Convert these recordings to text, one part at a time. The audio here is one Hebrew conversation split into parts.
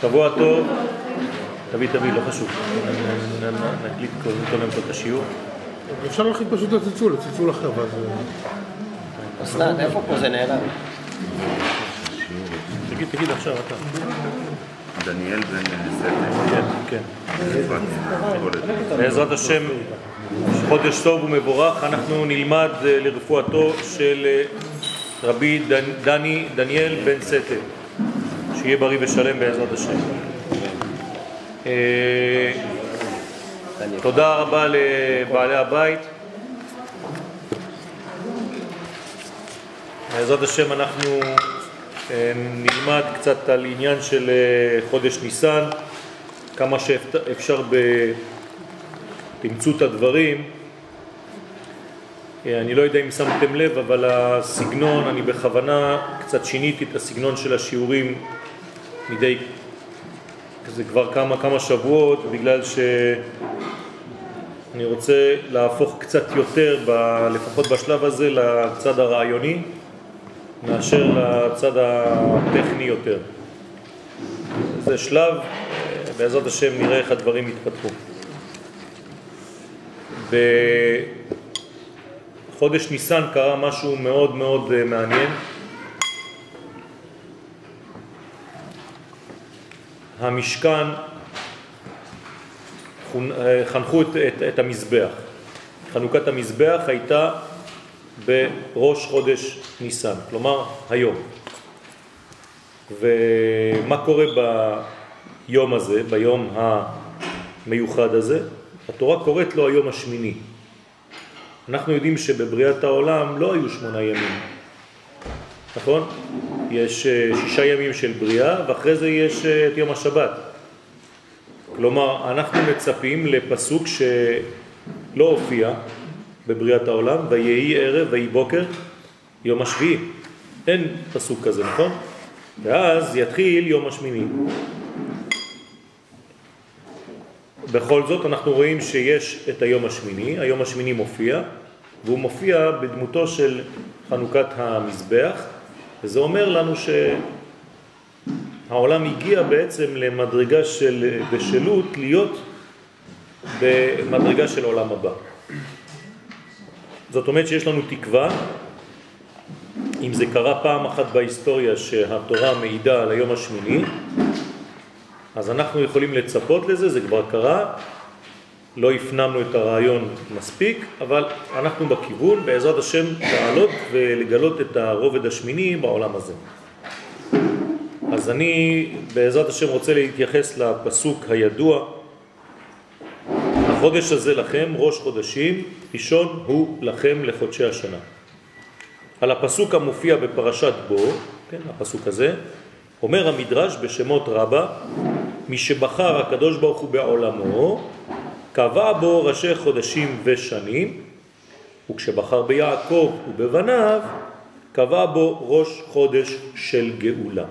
שבוע טוב. תביא, תביא, לא חשוב. נקליט קודם כל את השיעור. אפשר להחליט פשוט לצלצול, לצלצול אחר, ואז... אסנת, איפה פה זה נעלם? תגיד, תגיד עכשיו אתה. דניאל בן. כן, כן. בעזרת השם, חודש טוב ומבורך, אנחנו נלמד אה, לרפואתו של אה, רבי דן- דני, דניאל בן סטה. שיהיה בריא ושלם בעזרת השם. אה, תודה רבה לבעלי הבית. בעזרת השם אנחנו אה, נלמד קצת על עניין של אה, חודש ניסן, כמה שאפשר בתמצות הדברים. אה, אני לא יודע אם שמתם לב, אבל הסגנון, אני בכוונה קצת שיניתי את הסגנון של השיעורים מדי, זה כבר כמה כמה שבועות, בגלל שאני רוצה להפוך קצת יותר, ב, לפחות בשלב הזה, לצד הרעיוני, מאשר לצד הטכני יותר. זה שלב, בעזרת השם נראה איך הדברים יתפתחו. בחודש ניסן קרה משהו מאוד מאוד אה, מעניין. המשכן אה, חנכו את, את, את המזבח. חנוכת המזבח הייתה בראש חודש ניסן, כלומר היום. ומה קורה ביום הזה, ביום המיוחד הזה? התורה קוראת לו היום השמיני. אנחנו יודעים שבבריאת העולם לא היו שמונה ימים, נכון? יש אה, שישה ימים של בריאה ואחרי זה יש אה, את יום השבת. כלומר, אנחנו מצפים לפסוק שלא הופיע בבריאת העולם, ויהי ערב ויהי בוקר יום השביעי. אין פסוק כזה, נכון? ואז יתחיל יום השמיני. בכל זאת אנחנו רואים שיש את היום השמיני, היום השמיני מופיע, והוא מופיע בדמותו של חנוכת המזבח, וזה אומר לנו שהעולם הגיע בעצם למדרגה של בשלות להיות במדרגה של עולם הבא. זאת אומרת שיש לנו תקווה, אם זה קרה פעם אחת בהיסטוריה שהתורה מעידה על היום השמיני, אז אנחנו יכולים לצפות לזה, זה כבר קרה, לא הפנמנו את הרעיון מספיק, אבל אנחנו בכיוון, בעזרת השם, לעלות ולגלות את הרובד השמיני בעולם הזה. אז אני בעזרת השם רוצה להתייחס לפסוק הידוע, החודש הזה לכם, ראש חודשים, ראשון הוא לכם לחודשי השנה. על הפסוק המופיע בפרשת בו, כן, הפסוק הזה, אומר המדרש בשמות רבה, מי שבחר הקדוש ברוך הוא בעולמו, קבע בו ראשי חודשים ושנים, וכשבחר ביעקב ובבניו, קבע בו ראש חודש של גאולה.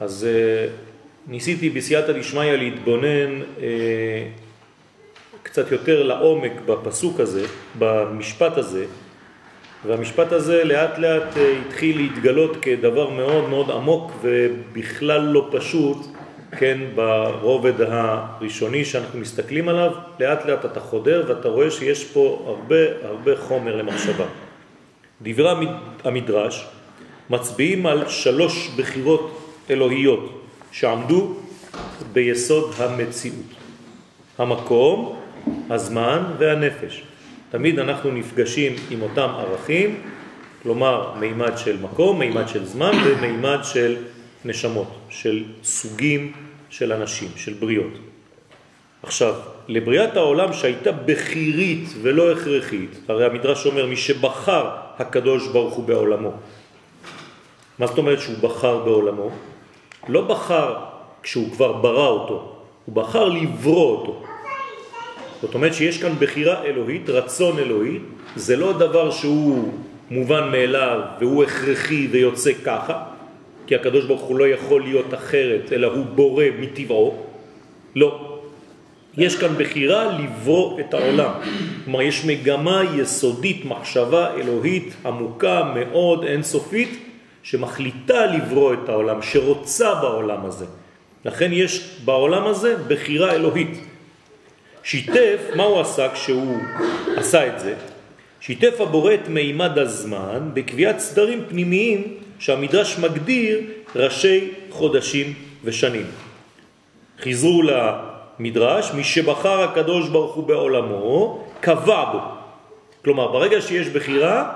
אז uh, ניסיתי בסייעתא דשמיא להתבונן uh, קצת יותר לעומק בפסוק הזה, במשפט הזה, והמשפט הזה לאט לאט התחיל להתגלות כדבר מאוד מאוד עמוק ובכלל לא פשוט, כן, ברובד הראשוני שאנחנו מסתכלים עליו, לאט לאט אתה חודר ואתה רואה שיש פה הרבה הרבה חומר למחשבה. דברי המדרש מצביעים על שלוש בחירות אלוהיות שעמדו ביסוד המציאות. המקום, הזמן והנפש. תמיד אנחנו נפגשים עם אותם ערכים, כלומר מימד של מקום, מימד של זמן ומימד של נשמות, של סוגים של אנשים, של בריאות. עכשיו, לבריאת העולם שהייתה בחירית ולא הכרחית, הרי המדרש אומר מי שבחר הקדוש ברוך הוא בעולמו. מה זאת אומרת שהוא בחר בעולמו? לא בחר כשהוא כבר ברא אותו, הוא בחר לברוא אותו. זאת אומרת שיש כאן בחירה אלוהית, רצון אלוהי, זה לא דבר שהוא מובן מאליו והוא הכרחי ויוצא ככה, כי הקדוש ברוך הוא לא יכול להיות אחרת, אלא הוא בורא מטבעו. לא. יש כאן בחירה לברוא את העולם. כלומר, יש מגמה יסודית, מחשבה אלוהית עמוקה מאוד, אינסופית, שמחליטה לברוא את העולם, שרוצה בעולם הזה. לכן יש בעולם הזה בחירה אלוהית. שיתף, מה הוא עשה כשהוא עשה את זה? שיתף הבורא את מימד הזמן בקביעת סדרים פנימיים שהמדרש מגדיר ראשי חודשים ושנים. חיזרו למדרש, מי שבחר הקדוש ברוך הוא בעולמו, קבע בו. כלומר, ברגע שיש בחירה,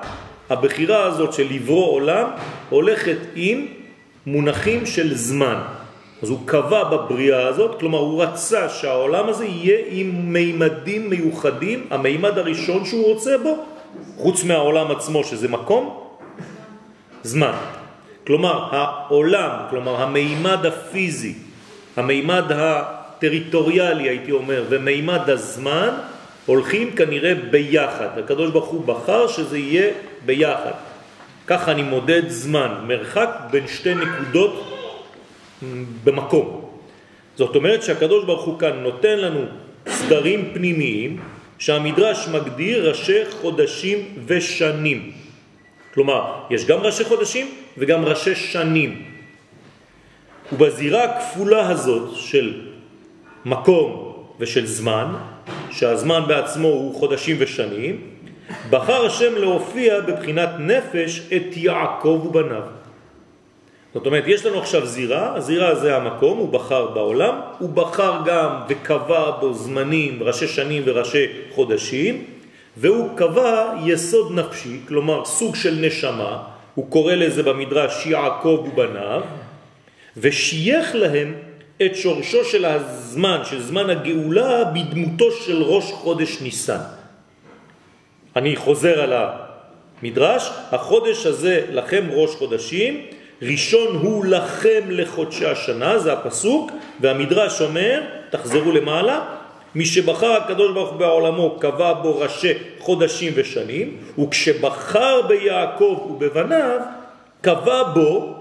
הבחירה הזאת של לברוא עולם הולכת עם מונחים של זמן. אז הוא קבע בבריאה הזאת, כלומר הוא רצה שהעולם הזה יהיה עם מימדים מיוחדים, המימד הראשון שהוא רוצה בו, חוץ מהעולם עצמו שזה מקום, זמן. כלומר העולם, כלומר המימד הפיזי, המימד הטריטוריאלי הייתי אומר, ומימד הזמן הולכים כנראה ביחד. הקדוש ברוך הוא בחר שזה יהיה ביחד. ככה אני מודד זמן, מרחק בין שתי נקודות במקום. זאת אומרת שהקדוש ברוך הוא כאן נותן לנו סדרים פנימיים שהמדרש מגדיר ראשי חודשים ושנים. כלומר, יש גם ראשי חודשים וגם ראשי שנים. ובזירה הכפולה הזאת של מקום ושל זמן, שהזמן בעצמו הוא חודשים ושנים, בחר השם להופיע בבחינת נפש את יעקב ובניו. זאת אומרת, יש לנו עכשיו זירה, הזירה זה המקום, הוא בחר בעולם, הוא בחר גם וקבע בו זמנים, ראשי שנים וראשי חודשים, והוא קבע יסוד נפשי, כלומר סוג של נשמה, הוא קורא לזה במדרש יעקב ובניו, ושייך להם את שורשו של הזמן, של זמן הגאולה, בדמותו של ראש חודש ניסן. אני חוזר על המדרש, החודש הזה לכם ראש חודשים, ראשון הוא לכם לחודשי השנה, זה הפסוק, והמדרש אומר, תחזרו למעלה, מי שבחר הקדוש ברוך בעולמו קבע בו ראשי חודשים ושנים, וכשבחר ביעקב ובבניו, קבע בו,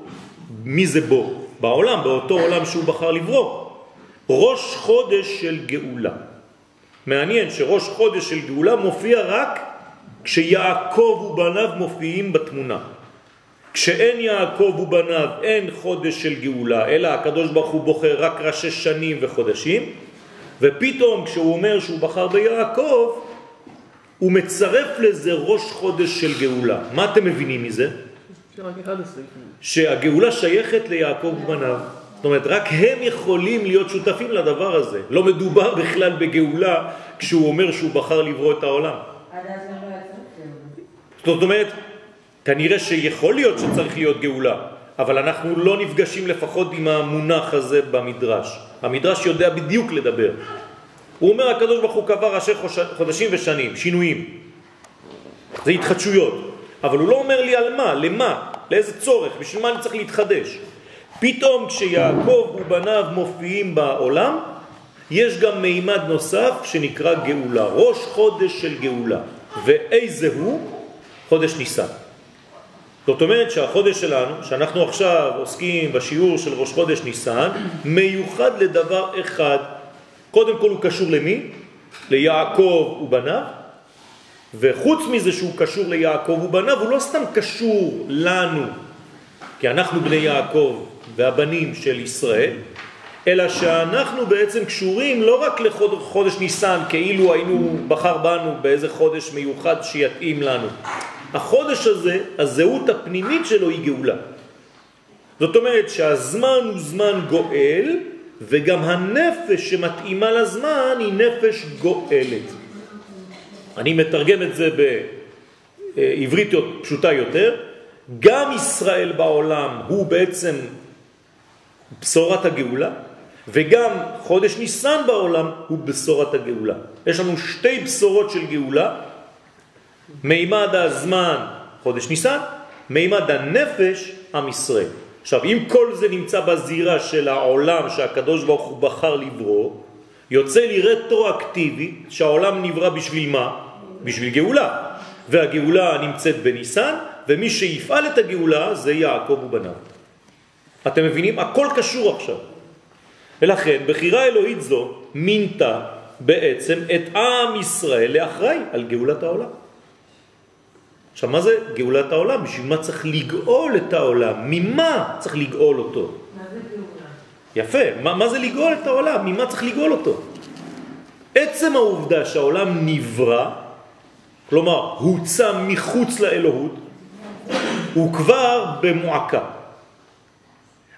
מי זה בו? בעולם, באותו עולם שהוא בחר לברוא, ראש חודש של גאולה. מעניין שראש חודש של גאולה מופיע רק כשיעקב ובניו מופיעים בתמונה. כשאין יעקב ובניו אין חודש של גאולה, אלא הקדוש ברוך הוא בוחר רק ראשי שנים וחודשים, ופתאום כשהוא אומר שהוא בחר ביעקב, הוא מצרף לזה ראש חודש של גאולה. מה אתם מבינים מזה? שהגאולה שייכת ליעקב ובניו. זאת אומרת, רק הם יכולים להיות שותפים לדבר הזה. לא מדובר בכלל בגאולה כשהוא אומר שהוא בחר לברוא את העולם. זאת אומרת, כנראה שיכול להיות שצריך להיות גאולה, אבל אנחנו לא נפגשים לפחות עם המונח הזה במדרש. המדרש יודע בדיוק לדבר. הוא אומר, הקדוש ברוך הוא קבע ראשי חודשים ושנים, שינויים. זה התחדשויות. אבל הוא לא אומר לי על מה, למה, לאיזה צורך, בשביל מה אני צריך להתחדש. פתאום כשיעקב ובניו מופיעים בעולם, יש גם מימד נוסף שנקרא גאולה, ראש חודש של גאולה. ואיזה הוא? חודש ניסן. זאת אומרת שהחודש שלנו, שאנחנו עכשיו עוסקים בשיעור של ראש חודש ניסן, מיוחד לדבר אחד. קודם כל הוא קשור למי? ליעקב ובניו, וחוץ מזה שהוא קשור ליעקב ובניו, הוא לא סתם קשור לנו, כי אנחנו בני יעקב והבנים של ישראל, אלא שאנחנו בעצם קשורים לא רק לחודש ניסן, כאילו היינו בחר בנו באיזה חודש מיוחד שיתאים לנו. החודש הזה, הזהות הפנימית שלו היא גאולה. זאת אומרת שהזמן הוא זמן גואל, וגם הנפש שמתאימה לזמן היא נפש גואלת. אני מתרגם את זה בעברית פשוטה יותר. גם ישראל בעולם הוא בעצם בשורת הגאולה, וגם חודש ניסן בעולם הוא בשורת הגאולה. יש לנו שתי בשורות של גאולה, מימד הזמן חודש ניסן, מימד הנפש עם ישראל. עכשיו, אם כל זה נמצא בזירה של העולם שהקדוש ברוך הוא בחר לברוא, יוצא לי רטרואקטיבי שהעולם נברא בשביל מה? בשביל גאולה. והגאולה נמצאת בניסן, ומי שיפעל את הגאולה זה יעקב ובניו. אתם מבינים? הכל קשור עכשיו. ולכן, בחירה אלוהית זו מינתה בעצם את עם ישראל לאחראי על גאולת העולם. עכשיו, מה זה גאולת העולם? בשביל מה צריך לגאול את העולם? ממה צריך לגאול אותו? מה זה גאולה? יפה, מה, מה זה לגאול את העולם? ממה צריך לגאול אותו? עצם העובדה שהעולם נברא, כלומר הוצא מחוץ לאלוהות, הוא כבר במועקה.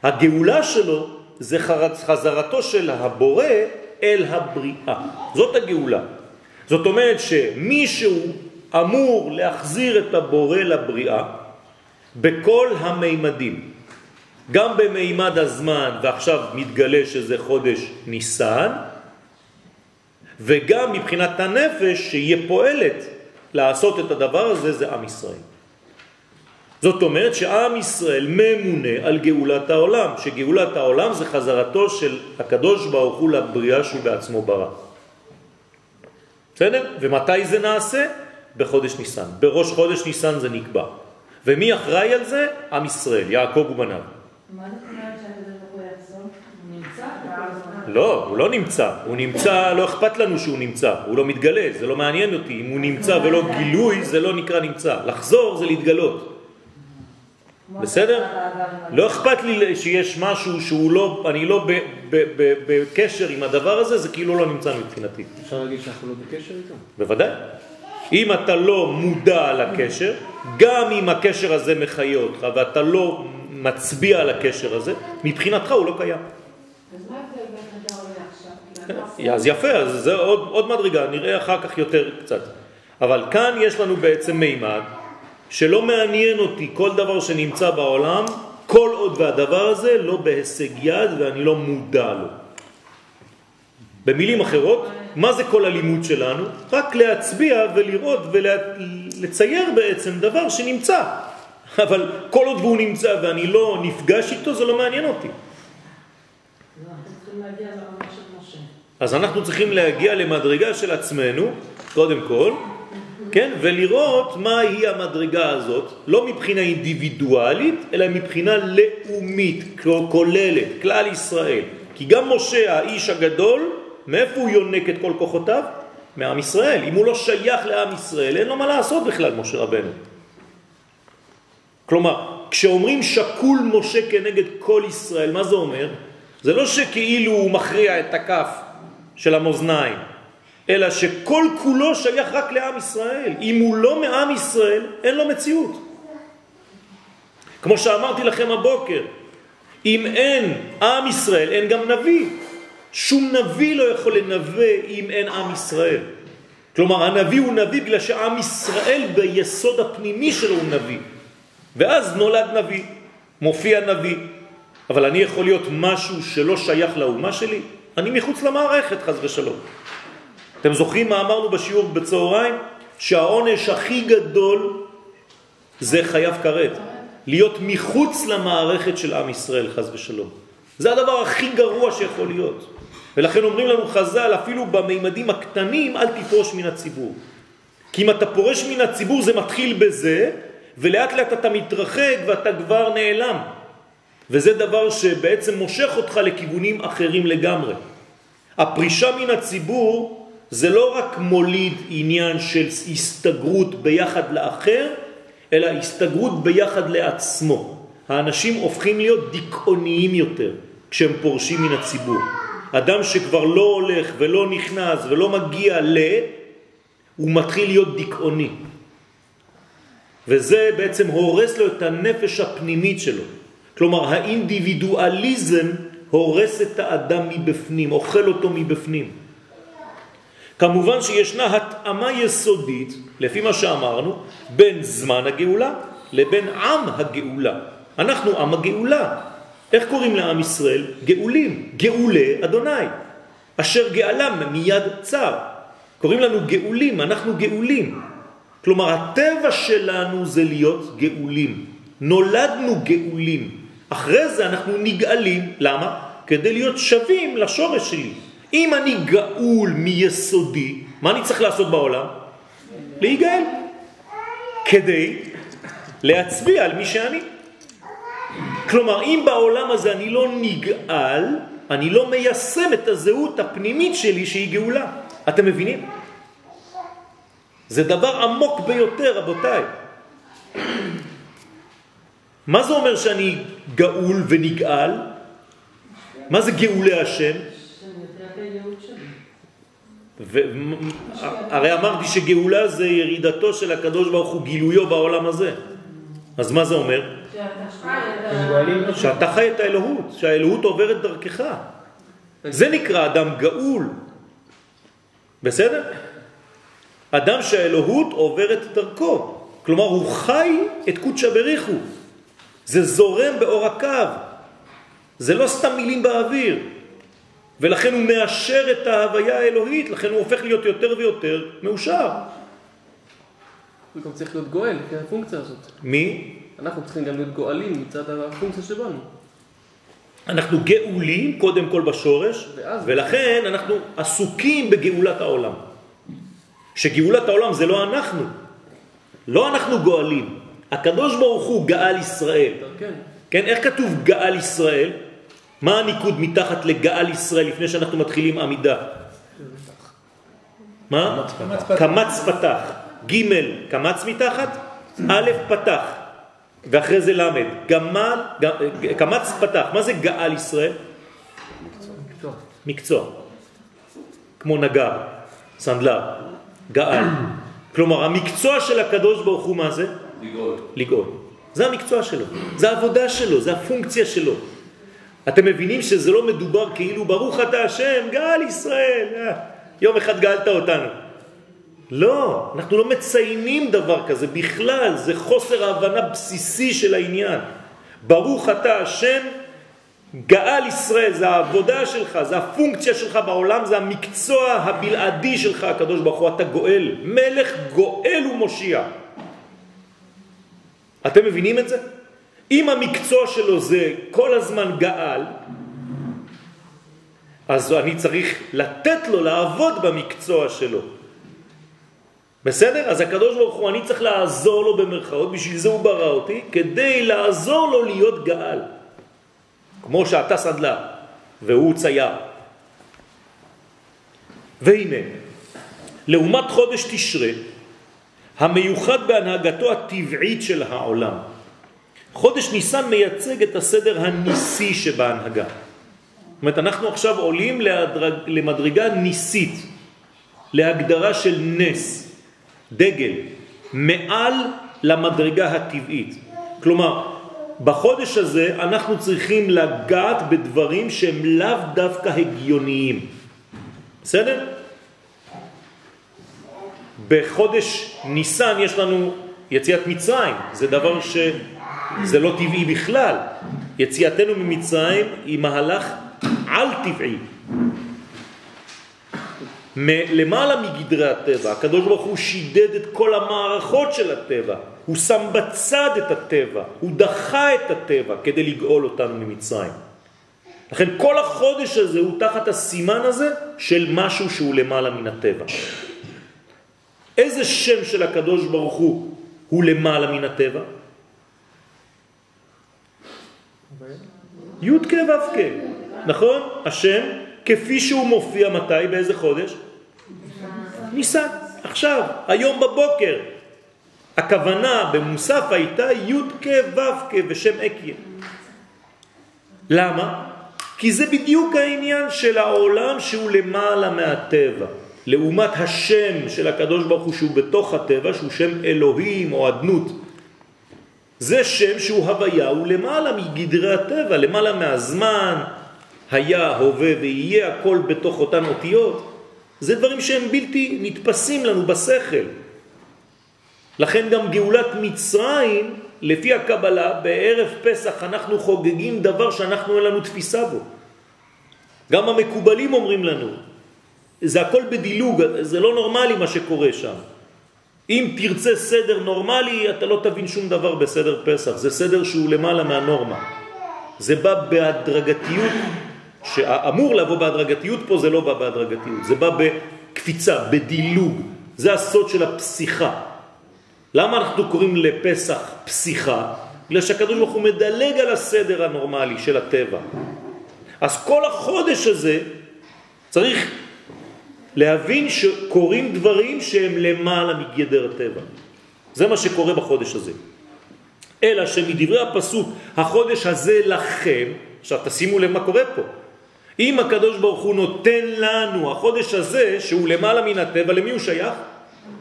הגאולה שלו זה חזרתו של הבורא אל הבריאה. זאת הגאולה. זאת אומרת שמישהו אמור להחזיר את הבורא לבריאה בכל המימדים. גם במימד הזמן, ועכשיו מתגלה שזה חודש ניסן, וגם מבחינת הנפש שיהיה פועלת לעשות את הדבר הזה, זה עם ישראל. זאת אומרת שעם ישראל ממונה על גאולת העולם, שגאולת העולם זה חזרתו של הקדוש ברוך הוא לבריאה שהוא בעצמו ברא. בסדר? ומתי זה נעשה? בחודש ניסן. בראש חודש ניסן זה נקבע. ומי אחראי על זה? עם ישראל, יעקב ובניו. מה זאת אומרת שהקדוש ברוך הוא יחזור? הוא נמצא? לא, הוא לא נמצא. הוא נמצא, לא אכפת לנו שהוא נמצא. הוא לא מתגלה, זה לא מעניין אותי. אם הוא נמצא ולא גילוי, זה לא נקרא נמצא. לחזור זה להתגלות. בסדר? לא אכפת לי שיש משהו שהוא לא, אני לא ב- ב- ב- בקשר עם הדבר הזה, זה כאילו לא נמצא מבחינתי. אפשר להגיד שאנחנו לא בקשר איתו? בוודאי. אם אתה לא מודע על הקשר, גם אם הקשר הזה מחיה אותך ואתה לא מצביע על הקשר הזה, מבחינתך הוא לא קיים. אז יפה, אז זה עוד, עוד מדרגה, נראה אחר כך יותר קצת. אבל כאן יש לנו בעצם מימד שלא מעניין אותי כל דבר שנמצא בעולם, כל עוד והדבר הזה לא בהישג יד ואני לא מודע לו. במילים אחרות, מה זה כל הלימוד שלנו? רק להצביע ולראות ולצייר בעצם דבר שנמצא. אבל כל עוד והוא נמצא ואני לא נפגש איתו, זה לא מעניין אותי. אז אנחנו צריכים להגיע למדרגה של עצמנו, קודם כל, כן, ולראות מהי המדרגה הזאת, לא מבחינה אינדיבידואלית, אלא מבחינה לאומית, כוללת, כלל ישראל. כי גם משה, האיש הגדול, מאיפה הוא יונק את כל כוחותיו? מעם ישראל. אם הוא לא שייך לעם ישראל, אין לו מה לעשות בכלל, משה רבנו. כלומר, כשאומרים שקול משה כנגד כל ישראל, מה זה אומר? זה לא שכאילו הוא מכריע את הכף של המאזניים, אלא שכל כולו שייך רק לעם ישראל. אם הוא לא מעם ישראל, אין לו מציאות. כמו שאמרתי לכם הבוקר, אם אין עם ישראל, אין גם נביא. שום נביא לא יכול לנבא אם אין עם ישראל. כלומר, הנביא הוא נביא בגלל שעם ישראל ביסוד הפנימי שלו הוא נביא. ואז נולד נביא, מופיע נביא. אבל אני יכול להיות משהו שלא שייך לאומה שלי? אני מחוץ למערכת, חז ושלום. אתם זוכרים מה אמרנו בשיעור בצהריים? שהעונש הכי גדול זה חייב כרת. להיות מחוץ למערכת של עם ישראל, חז ושלום. זה הדבר הכי גרוע שיכול להיות. ולכן אומרים לנו חז"ל, אפילו במימדים הקטנים, אל תפרוש מן הציבור. כי אם אתה פורש מן הציבור זה מתחיל בזה, ולאט לאט אתה מתרחק ואתה כבר נעלם. וזה דבר שבעצם מושך אותך לכיוונים אחרים לגמרי. הפרישה מן הציבור זה לא רק מוליד עניין של הסתגרות ביחד לאחר, אלא הסתגרות ביחד לעצמו. האנשים הופכים להיות דיכאוניים יותר כשהם פורשים מן הציבור. אדם שכבר לא הולך ולא נכנס ולא מגיע ל... הוא מתחיל להיות דיכאוני. וזה בעצם הורס לו את הנפש הפנימית שלו. כלומר, האינדיבידואליזם הורס את האדם מבפנים, אוכל אותו מבפנים. כמובן שישנה התאמה יסודית, לפי מה שאמרנו, בין זמן הגאולה לבין עם הגאולה. אנחנו עם הגאולה. איך קוראים לעם ישראל? גאולים, גאולי אדוני, אשר גאלם מיד צר. קוראים לנו גאולים, אנחנו גאולים. כלומר, הטבע שלנו זה להיות גאולים. נולדנו גאולים. אחרי זה אנחנו נגאלים. למה? כדי להיות שווים לשורש שלי. אם אני גאול מיסודי, מה אני צריך לעשות בעולם? להיגאל. כדי להצביע על מי שאני. כלומר, אם בעולם הזה אני לא נגאל, אני לא מיישם את הזהות הפנימית שלי שהיא גאולה. אתם מבינים? זה דבר עמוק ביותר, רבותיי. מה זה אומר שאני גאול ונגאל? מה זה גאולי השם? הרי אמרתי שגאולה זה ירידתו של הקדוש ברוך הוא, גילויו בעולם הזה. אז מה זה אומר? שאתה חי את האלוהות, שהאלוהות עוברת דרכך. זה נקרא אדם גאול. בסדר? אדם שהאלוהות עוברת דרכו. כלומר, הוא חי את קודשא בריחו. זה זורם באור הקו. זה לא סתם מילים באוויר. ולכן הוא מאשר את ההוויה האלוהית, לכן הוא הופך להיות יותר ויותר מאושר. הוא גם צריך להיות גואל, כי הפונקציה הזאת. מי? אנחנו צריכים גם להיות גואלים מצד הפונקציה שבנו. אנחנו גאולים קודם כל בשורש, ואז- ולכן אנחנו עסוקים בגאולת העולם. שגאולת העולם זה לא אנחנו, לא אנחנו גואלים. הקדוש ברוך הוא גאל ישראל. כן. כן, איך כתוב גאל ישראל? מה הניקוד מתחת לגאל ישראל לפני שאנחנו מתחילים עמידה? מה? קמץ פתח. ג' קמץ מתחת, א' פתח. ואחרי זה למד. גמל, ג- קמץ פתח. מה זה גאל ישראל? מקצוע. מקצוע. כמו נגר, סנדלר, גאל. כלומר, המקצוע של הקדוש ברוך הוא מה זה? לגאול. לגאול. זה המקצוע שלו, זה העבודה שלו, זה הפונקציה שלו. אתם מבינים שזה לא מדובר כאילו ברוך אתה השם, גאל ישראל, אה, יום אחד גאלת אותנו. לא, אנחנו לא מציינים דבר כזה בכלל, זה חוסר הבנה בסיסי של העניין. ברוך אתה השם, גאל ישראל, זה העבודה שלך, זה הפונקציה שלך בעולם, זה המקצוע הבלעדי שלך, הקדוש ברוך הוא, אתה גואל, מלך גואל ומושיע. אתם מבינים את זה? אם המקצוע שלו זה כל הזמן גאל, אז אני צריך לתת לו לעבוד במקצוע שלו. בסדר? אז הקדוש ברוך הוא, אני צריך לעזור לו במרכאות, בשביל זה הוא ברא אותי, כדי לעזור לו להיות גאל. כמו שאתה סדלה והוא צייר. והנה, לעומת חודש תשרה, המיוחד בהנהגתו הטבעית של העולם. חודש ניסן מייצג את הסדר הניסי שבהנהגה. זאת אומרת, אנחנו עכשיו עולים להדרג, למדרגה ניסית, להגדרה של נס, דגל, מעל למדרגה הטבעית. כלומר, בחודש הזה אנחנו צריכים לגעת בדברים שהם לאו דווקא הגיוניים. בסדר? בחודש ניסן יש לנו יציאת מצרים, זה דבר שזה לא טבעי בכלל. יציאתנו ממצרים היא מהלך על טבעי. למעלה מגדרי הטבע, הקדוש ברוך הוא שידד את כל המערכות של הטבע, הוא שם בצד את הטבע, הוא דחה את הטבע כדי לגאול אותנו ממצרים. לכן כל החודש הזה הוא תחת הסימן הזה של משהו שהוא למעלה מן הטבע. איזה שם של הקדוש ברוך הוא הוא למעלה מן הטבע? י' כ' ו' כ', נכון? השם כפי שהוא מופיע מתי? באיזה חודש? ניסן, עכשיו, היום בבוקר. הכוונה במוסף הייתה י' כ' ו' כ' ושם אקיה. למה? כי זה בדיוק העניין של העולם שהוא למעלה מהטבע. לעומת השם של הקדוש ברוך הוא שהוא בתוך הטבע, שהוא שם אלוהים או אדנות. זה שם שהוא הוויה, הוא למעלה מגדרי הטבע, למעלה מהזמן, היה, הווה ויהיה, הכל בתוך אותן אותיות. זה דברים שהם בלתי נתפסים לנו בשכל. לכן גם גאולת מצרים, לפי הקבלה, בערב פסח אנחנו חוגגים דבר שאנחנו אין לנו תפיסה בו. גם המקובלים אומרים לנו, זה הכל בדילוג, זה לא נורמלי מה שקורה שם. אם תרצה סדר נורמלי, אתה לא תבין שום דבר בסדר פסח. זה סדר שהוא למעלה מהנורמה. זה בא בהדרגתיות, שאמור לבוא בהדרגתיות פה, זה לא בא בהדרגתיות. זה בא בקפיצה, בדילוג. זה הסוד של הפסיכה. למה אנחנו קוראים לפסח פסיכה? בגלל שהקדוש ברוך הוא מדלג על הסדר הנורמלי של הטבע. אז כל החודש הזה צריך להבין שקורים דברים שהם למעלה מגדר הטבע. זה מה שקורה בחודש הזה. אלא שמדברי הפסוק, החודש הזה לכם, עכשיו תשימו לב מה קורה פה. אם הקדוש ברוך הוא נותן לנו החודש הזה, שהוא למעלה מן הטבע, למי הוא שייך?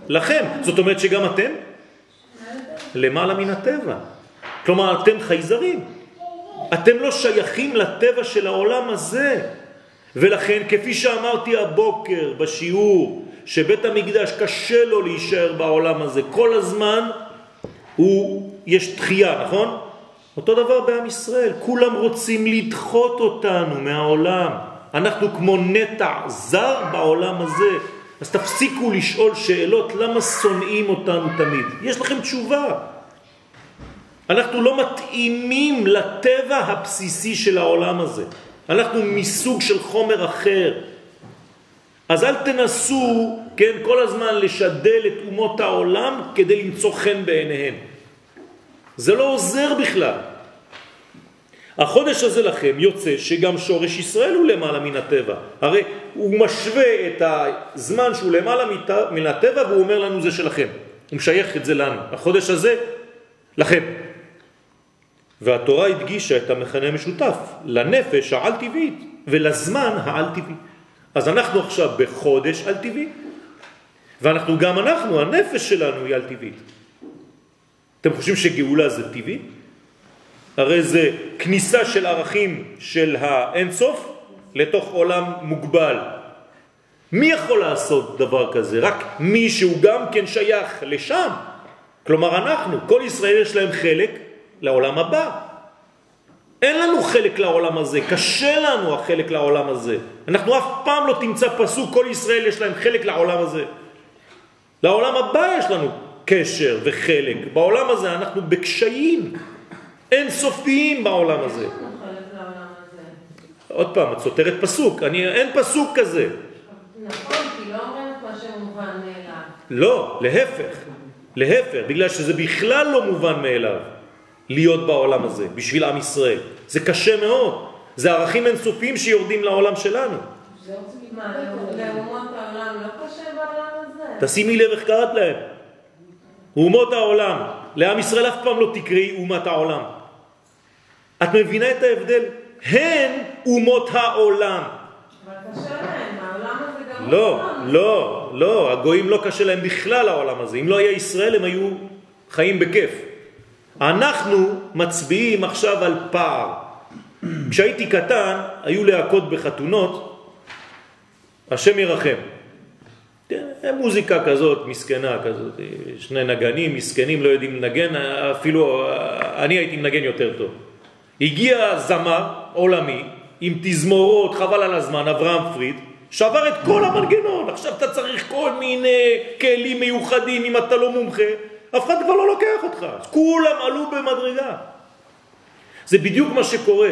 לכם. זאת אומרת שגם אתם למעלה מן הטבע. כלומר, אתם חייזרים. אתם לא שייכים לטבע של העולם הזה. ולכן, כפי שאמרתי הבוקר בשיעור, שבית המקדש קשה לו להישאר בעולם הזה, כל הזמן הוא, יש דחייה, נכון? אותו דבר בעם ישראל, כולם רוצים לדחות אותנו מהעולם. אנחנו כמו נטע זר בעולם הזה. אז תפסיקו לשאול שאלות למה שונאים אותנו תמיד. יש לכם תשובה. אנחנו לא מתאימים לטבע הבסיסי של העולם הזה. אנחנו מסוג של חומר אחר. אז אל תנסו, כן, כל הזמן לשדל את אומות העולם כדי למצוא חן בעיניהם. זה לא עוזר בכלל. החודש הזה לכם יוצא שגם שורש ישראל הוא למעלה מן הטבע. הרי הוא משווה את הזמן שהוא למעלה מן הטבע והוא אומר לנו זה שלכם. הוא משייך את זה לנו. החודש הזה לכם. והתורה הדגישה את המכנה המשותף לנפש העל-טבעית ולזמן העל-טבעי. אז אנחנו עכשיו בחודש על-טבעי, ואנחנו גם אנחנו, הנפש שלנו היא על-טבעית. אתם חושבים שגאולה זה טבעי? הרי זה כניסה של ערכים של האינסוף לתוך עולם מוגבל. מי יכול לעשות דבר כזה? רק מי שהוא גם כן שייך לשם. כלומר אנחנו, כל ישראל יש להם חלק לעולם הבא. אין לנו חלק לעולם הזה, קשה לנו החלק לעולם הזה. אנחנו אף פעם לא תמצא פסוק, כל ישראל יש להם חלק לעולם הזה. לעולם הבא יש לנו קשר וחלק. בעולם הזה אנחנו בקשיים אין סופיים בעולם הזה. עוד פעם, את סותרת פסוק, אני, אין פסוק כזה. נכון, כי לא אומרים את מה שמובן מאליו. לא, להפך, להפך, בגלל שזה בכלל לא מובן מאליו להיות בעולם הזה, בשביל עם ישראל. זה קשה מאוד, זה ערכים אינסופיים שיורדים לעולם שלנו. מה, לאומות העולם לא קשה בעולם הזה? תשימי לב איך קראת להם. אומות העולם, לעם ישראל אף פעם לא תקראי אומת העולם. את מבינה את ההבדל? הן אומות העולם. אבל קשה להם, העולם הזה גם... לא, לא, לא, הגויים לא קשה להם בכלל העולם הזה. אם לא היה ישראל הם היו חיים בכיף. אנחנו מצביעים עכשיו על פער. כשהייתי קטן, היו להקות בחתונות, השם ירחם. מוזיקה כזאת, מסכנה כזאת, שני נגנים, מסכנים, לא יודעים לנגן, אפילו אני הייתי מנגן יותר טוב. הגיע זמר עולמי עם תזמורות, חבל על הזמן, אברהם פריד, שבר את כל המנגנון. עכשיו אתה צריך כל מיני כלים מיוחדים אם אתה לא מומחה, אף אחד כבר לא לוקח אותך. כולם עלו במדרגה. זה בדיוק מה שקורה.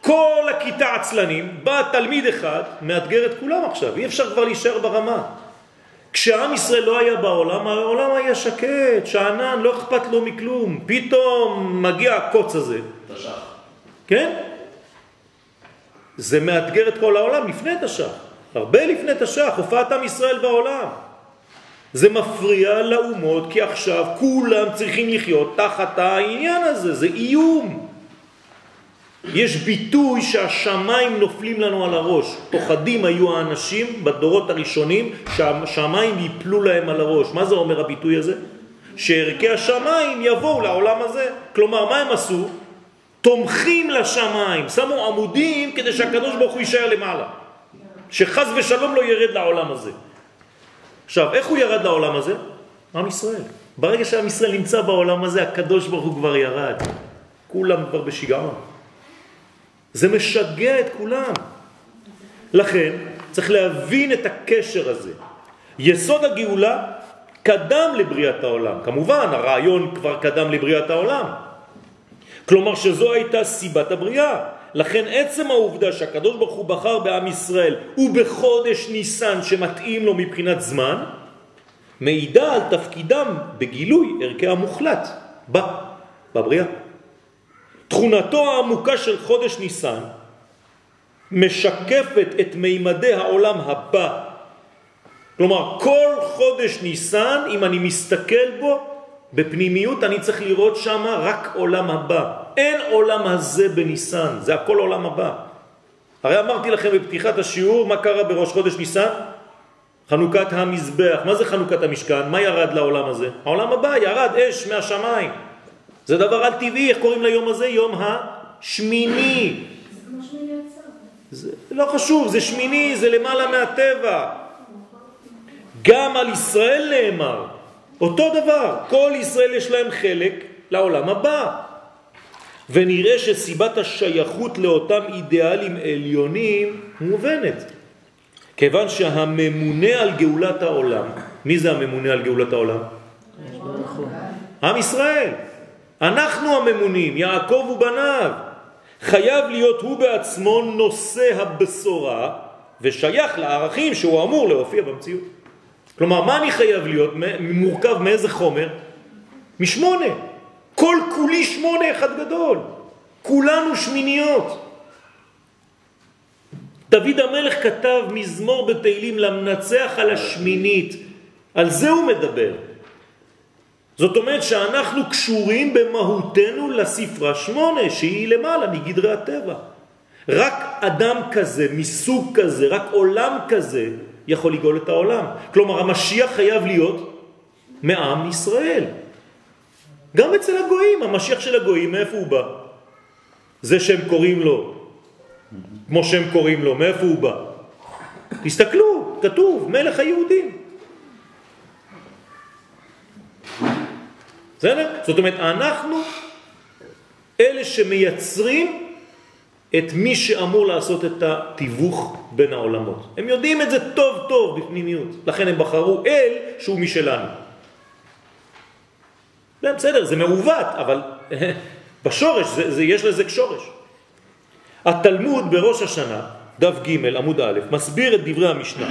כל הכיתה עצלנים, בא תלמיד אחד, מאתגר את כולם עכשיו, אי אפשר כבר להישאר ברמה. כשעם ישראל לא היה בעולם, העולם היה שקט, שאנן, לא אכפת לו מכלום. פתאום מגיע הקוץ הזה. תש"ח. כן? זה מאתגר את כל העולם לפני תש"ח. הרבה לפני תש"ח, הופעת עם ישראל בעולם. זה מפריע לאומות כי עכשיו כולם צריכים לחיות תחת העניין הזה, זה איום. יש ביטוי שהשמיים נופלים לנו על הראש. פוחדים היו האנשים בדורות הראשונים שהשמיים ייפלו להם על הראש. מה זה אומר הביטוי הזה? שערכי השמיים יבואו לעולם הזה. כלומר, מה הם עשו? תומכים לשמיים, שמו עמודים כדי שהקדוש ברוך הוא יישאר למעלה. שחז ושלום לא ירד לעולם הזה. עכשיו, איך הוא ירד לעולם הזה? עם ישראל. ברגע שעם ישראל נמצא בעולם הזה, הקדוש ברוך הוא כבר ירד. כולם כבר בשיגעון. זה משגע את כולם. לכן צריך להבין את הקשר הזה. יסוד הגאולה קדם לבריאת העולם. כמובן, הרעיון כבר קדם לבריאת העולם. כלומר שזו הייתה סיבת הבריאה. לכן עצם העובדה שהקדוש ברוך הוא בחר בעם ישראל ובחודש ניסן שמתאים לו מבחינת זמן, מעידה על תפקידם בגילוי ערכי המוחלט בבריאה. תכונתו העמוקה של חודש ניסן משקפת את מימדי העולם הבא כלומר, כל חודש ניסן, אם אני מסתכל בו בפנימיות, אני צריך לראות שם רק עולם הבא. אין עולם הזה בניסן, זה הכל עולם הבא. הרי אמרתי לכם בפתיחת השיעור מה קרה בראש חודש ניסן? חנוכת המזבח. מה זה חנוכת המשכן? מה ירד לעולם הזה? העולם הבא ירד אש מהשמיים. זה דבר על טבעי, איך קוראים ליום הזה? יום השמיני. זה לא חשוב, זה שמיני, זה למעלה מהטבע. גם על ישראל נאמר, אותו דבר, כל ישראל יש להם חלק לעולם הבא. ונראה שסיבת השייכות לאותם אידיאלים עליונים מובנת. כיוון שהממונה על גאולת העולם, מי זה הממונה על גאולת העולם? עם ישראל. אנחנו הממונים, יעקב ובניו. חייב להיות הוא בעצמו נושא הבשורה ושייך לערכים שהוא אמור להופיע במציאות. כלומר, מה אני חייב להיות? מורכב מאיזה חומר? משמונה. כל כולי שמונה אחד גדול. כולנו שמיניות. דוד המלך כתב מזמור בתהילים למנצח על השמינית. על זה הוא מדבר. זאת אומרת שאנחנו קשורים במהותנו לספרה שמונה, שהיא למעלה מגדרי הטבע. רק אדם כזה, מסוג כזה, רק עולם כזה, יכול לגאול את העולם. כלומר, המשיח חייב להיות מעם ישראל. גם אצל הגויים, המשיח של הגויים, מאיפה הוא בא? זה שהם קוראים לו, כמו שהם קוראים לו, מאיפה הוא בא? תסתכלו, כתוב, מלך היהודים. בסדר? זאת אומרת, אנחנו אלה שמייצרים את מי שאמור לעשות את התיווך בין העולמות. הם יודעים את זה טוב טוב בפנימיות, לכן הם בחרו אל שהוא משלנו. זה בסדר, זה מעוות, אבל בשורש, זה, זה, יש לזה שורש. התלמוד בראש השנה, דף ג' עמוד א', מסביר את דברי המשנה.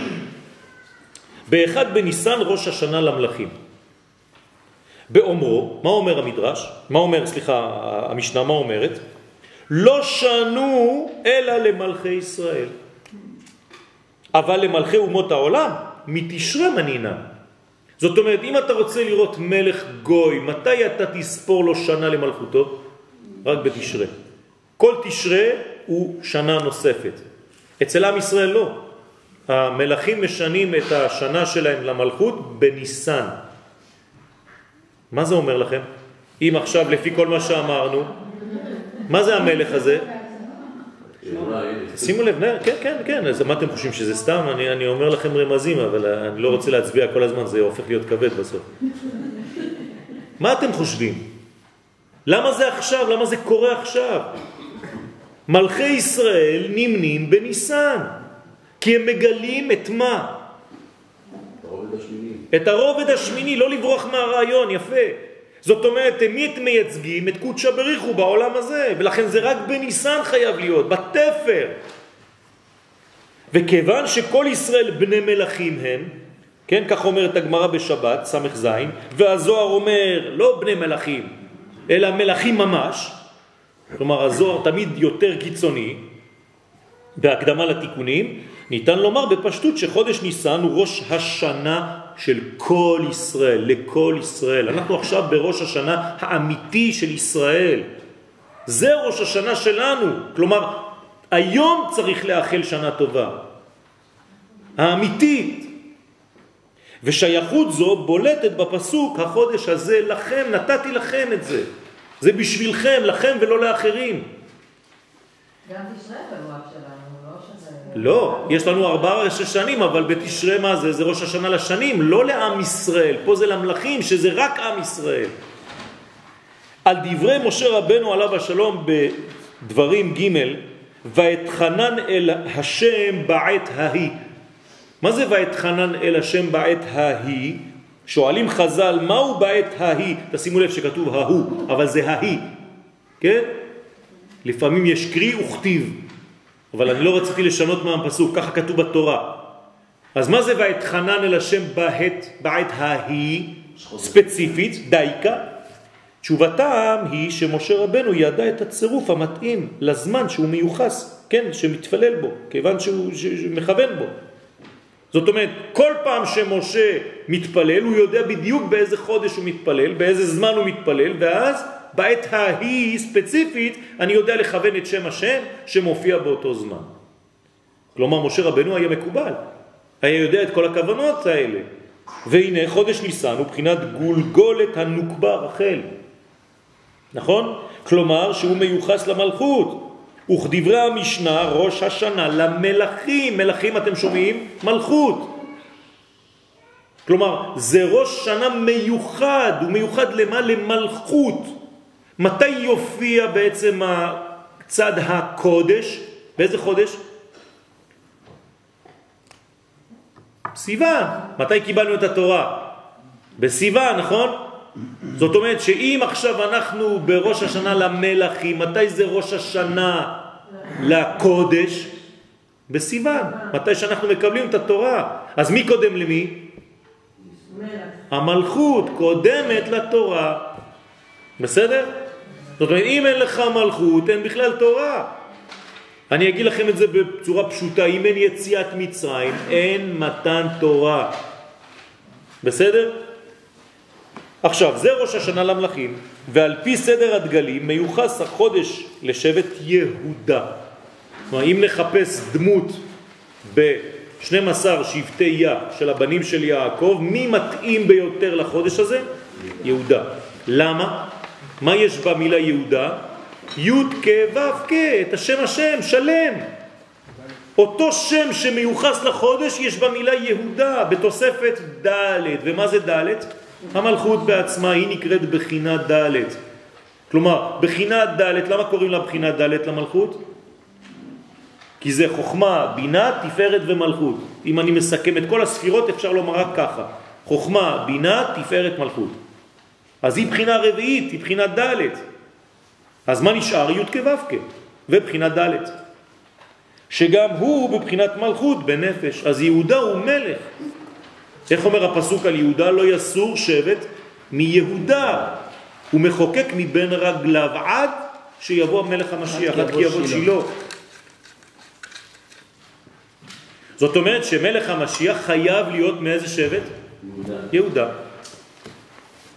באחד בניסן ראש השנה למלכים. באומרו, מה אומר המדרש? מה אומר, סליחה, המשנה, מה אומרת? לא שנו אלא למלכי ישראל. אבל למלכי אומות העולם, מתשרה מנינה. זאת אומרת, אם אתה רוצה לראות מלך גוי, מתי אתה תספור לו שנה למלכותו? רק בתשרה. כל תשרה הוא שנה נוספת. אצל עם ישראל לא. המלכים משנים את השנה שלהם למלכות בניסן. מה זה אומר לכם? אם עכשיו לפי כל מה שאמרנו, מה זה המלך הזה? שימו לב, כן, כן, כן, אז מה אתם חושבים שזה סתם? אני, אני אומר לכם רמזים, אבל אני לא רוצה להצביע כל הזמן, זה הופך להיות כבד בסוף. מה אתם חושבים? למה זה עכשיו? למה זה קורה עכשיו? מלכי ישראל נמנים בניסן, כי הם מגלים את מה? את הרובד השמיני, לא לברוח מהרעיון, יפה. זאת אומרת, מי את מייצגים? את קודשא בריחו בעולם הזה, ולכן זה רק בניסן חייב להיות, בתפר. וכיוון שכל ישראל בני מלכים הם, כן, כך אומרת הגמרא בשבת, סמך זין, והזוהר אומר לא בני מלכים, אלא מלכים ממש, כלומר הזוהר תמיד יותר קיצוני, בהקדמה לתיקונים, ניתן לומר בפשטות שחודש ניסן הוא ראש השנה של כל ישראל, לכל ישראל. אנחנו עכשיו בראש השנה האמיתי של ישראל. זה ראש השנה שלנו. כלומר, היום צריך לאחל שנה טובה. האמיתית. ושייכות זו בולטת בפסוק, החודש הזה לכם, נתתי לכם את זה. זה בשבילכם, לכם ולא לאחרים. גם תשרה בלוח שלנו. לא, יש לנו ארבעה ראשי שנים, אבל בתשרה מה זה? זה ראש השנה לשנים, לא לעם ישראל. פה זה למלכים, שזה רק עם ישראל. על דברי משה רבנו עליו השלום בדברים ג' ואתחנן אל השם בעת ההיא. מה זה ואתחנן אל השם בעת ההיא? שואלים חז"ל, מהו בעת ההיא? תשימו לב שכתוב ההוא, אבל זה ההיא, כן? לפעמים יש קרי וכתיב. אבל אני לא רציתי לשנות מהפסוק, ככה כתוב בתורה. אז מה זה ואתחנן אל השם בעת, בעת ההיא, ספציפית, דייקה? תשובתם היא שמשה רבנו ידע את הצירוף המתאים לזמן שהוא מיוחס, כן, שמתפלל בו, כיוון שהוא מכוון בו. זאת אומרת, כל פעם שמשה מתפלל, הוא יודע בדיוק באיזה חודש הוא מתפלל, באיזה זמן הוא מתפלל, ואז בעת ההיא ספציפית אני יודע לכוון את שם השם שמופיע באותו זמן. כלומר, משה רבנו היה מקובל, היה יודע את כל הכוונות האלה. והנה חודש ניסן הוא בחינת גולגולת הנוקבה רחל. נכון? כלומר שהוא מיוחס למלכות. וכדברי המשנה ראש השנה למלכים, מלכים אתם שומעים? מלכות. כלומר זה ראש שנה מיוחד, הוא מיוחד למה? למלכות. מתי יופיע בעצם צד הקודש? באיזה חודש? סיוון. מתי קיבלנו את התורה? בסיוון, נכון? זאת אומרת שאם עכשיו אנחנו בראש השנה למלאכים, מתי זה ראש השנה לקודש? בסיוון, מתי שאנחנו מקבלים את התורה. אז מי קודם למי? המלכות קודמת לתורה. בסדר? זאת אומרת, אם אין לך מלכות, אין בכלל תורה. אני אגיד לכם את זה בצורה פשוטה, אם אין יציאת מצרים, אין מתן תורה. בסדר? עכשיו, זה ראש השנה למלכים, ועל פי סדר הדגלים מיוחס החודש לשבט יהודה. כלומר, אם נחפש דמות ב-12 שבטי יא של הבנים של יעקב, מי מתאים ביותר לחודש הזה? יהודה. למה? מה יש במילה יהודה? י' כ' ו' כ', את השם השם, שלם. אותו שם שמיוחס לחודש יש במילה יהודה, בתוספת ד', ומה זה ד'? המלכות בעצמה היא נקראת בחינה ד'. כלומר, בחינה ד', למה קוראים לה בחינה ד' למלכות? כי זה חוכמה, בינה, תפארת ומלכות. אם אני מסכם את כל הספירות אפשר לומר רק ככה. חוכמה, בינה, תפארת, מלכות. אז היא בחינה רביעית, היא בחינה ד'. אז מה נשאר? י' כו' ובחינה ד'. שגם הוא בבחינת מלכות בנפש. אז יהודה הוא מלך. איך אומר הפסוק על יהודה? לא יסור שבט מיהודה. הוא מחוקק מבין רגליו עד שיבוא המלך המשיח, עד כי יבוא שילה. זאת אומרת שמלך המשיח חייב להיות מאיזה שבט? יהודה. יהודה.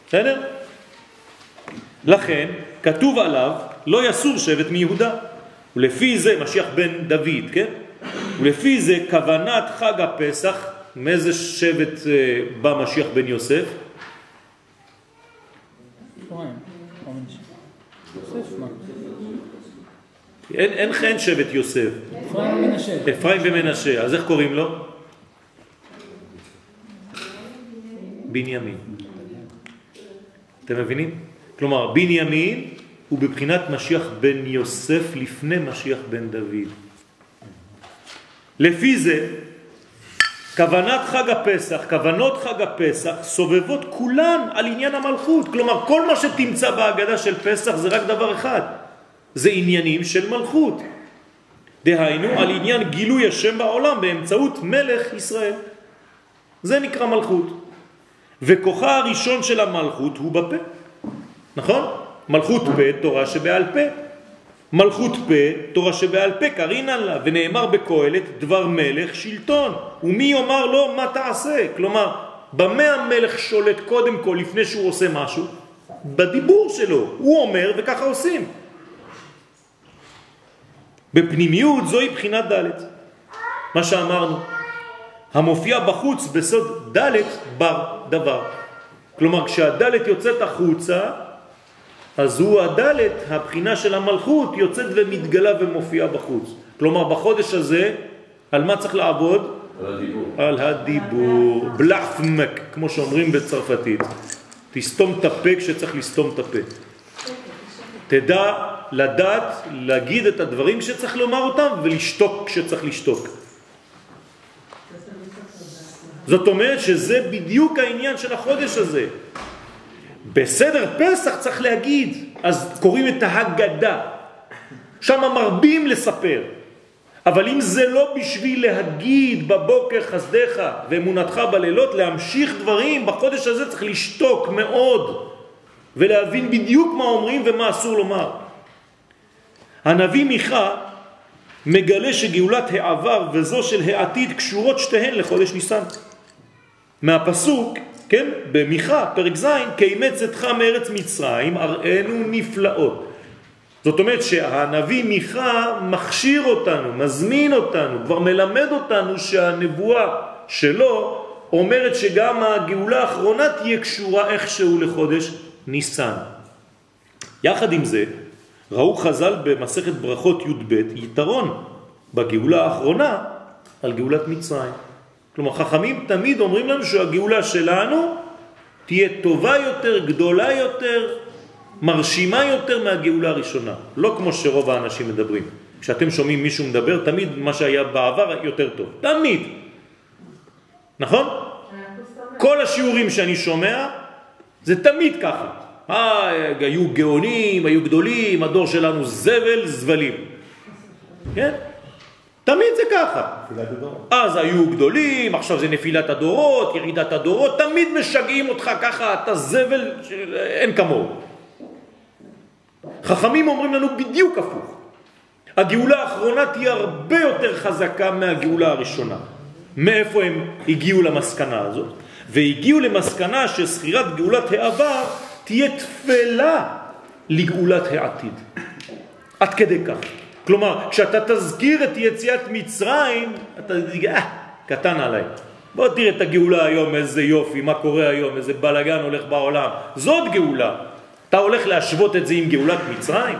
בסדר? לכן כתוב עליו לא יסור שבט מיהודה. ולפי זה משיח בן דוד, כן? ולפי זה כוונת חג הפסח, מאיזה שבט אה, בא משיח בן יוסף? אין, אין חן שבט יוסף. אפרים ומנשה. אז איך קוראים לו? בנימין. אתם מבינים? כלומר, בנימין הוא בבחינת משיח בן יוסף לפני משיח בן דוד. לפי זה, כוונת חג הפסח, כוונות חג הפסח, סובבות כולן על עניין המלכות. כלומר, כל מה שתמצא בהגדה של פסח זה רק דבר אחד, זה עניינים של מלכות. דהיינו, על עניין גילוי השם בעולם באמצעות מלך ישראל. זה נקרא מלכות. וכוחה הראשון של המלכות הוא בפה. נכון? מלכות פה, תורה שבעל פה. מלכות פה, תורה שבעל פה, קרינן לה, ונאמר בקהלת דבר מלך שלטון. ומי יאמר לו מה תעשה? כלומר, במה המלך שולט קודם כל לפני שהוא עושה משהו? בדיבור שלו. הוא אומר וככה עושים. בפנימיות זוהי בחינת ד' מה שאמרנו. המופיע בחוץ בסוד ד' בר דבר. כלומר, כשהד' יוצאת החוצה, אז הוא הדלת, הבחינה של המלכות, יוצאת ומתגלה ומופיעה בחוץ. כלומר, בחודש הזה, על מה צריך לעבוד? על הדיבור. על הדיבור. בלחמק, כמו שאומרים בצרפתית. תסתום את הפה כשצריך לסתום את הפה. תדע לדעת, להגיד את הדברים שצריך לומר אותם ולשתוק כשצריך לשתוק. זאת אומרת שזה בדיוק העניין של החודש הזה. בסדר פסח צריך להגיד, אז קוראים את ההגדה. שם מרבים לספר. אבל אם זה לא בשביל להגיד בבוקר חסדך ואמונתך בלילות, להמשיך דברים, בחודש הזה צריך לשתוק מאוד ולהבין בדיוק מה אומרים ומה אסור לומר. הנביא מיכה מגלה שגאולת העבר וזו של העתיד קשורות שתיהן לחודש ניסן. מהפסוק, כן, במיכה, פרק ז', כי אימץ אתך מארץ מצרים, אראנו נפלאות. זאת אומרת שהנביא מיכה מכשיר אותנו, מזמין אותנו, כבר מלמד אותנו שהנבואה שלו אומרת שגם הגאולה האחרונה תהיה קשורה איכשהו לחודש ניסן. יחד עם זה, ראו חז"ל במסכת ברכות י"ב יתרון בגאולה האחרונה על גאולת מצרים. כלומר, חכמים תמיד אומרים לנו שהגאולה שלנו תהיה טובה יותר, גדולה יותר, מרשימה יותר מהגאולה הראשונה. לא כמו שרוב האנשים מדברים. כשאתם שומעים מישהו מדבר, תמיד מה שהיה בעבר יותר טוב. תמיד. נכון? כל השיעורים שאני שומע זה תמיד ככה. אה, היו גאונים, היו גדולים, הדור שלנו זבל, זבלים. כן? תמיד זה ככה. אז היו גדולים, עכשיו זה נפילת הדורות, ירידת הדורות, תמיד משגעים אותך ככה, אתה זבל, אין כמוהו. חכמים אומרים לנו בדיוק הפוך. הגאולה האחרונה תהיה הרבה יותר חזקה מהגאולה הראשונה. מאיפה הם הגיעו למסקנה הזאת? והגיעו למסקנה שסחירת גאולת העבר תהיה תפלה לגאולת העתיד. עד כדי כך. כלומר, כשאתה תזכיר את יציאת מצרים, אתה תגיד, אה, קטן עליי. בוא תראה את הגאולה היום, איזה יופי, מה קורה היום, איזה בלגן הולך בעולם. זאת גאולה. אתה הולך להשוות את זה עם גאולת מצרים?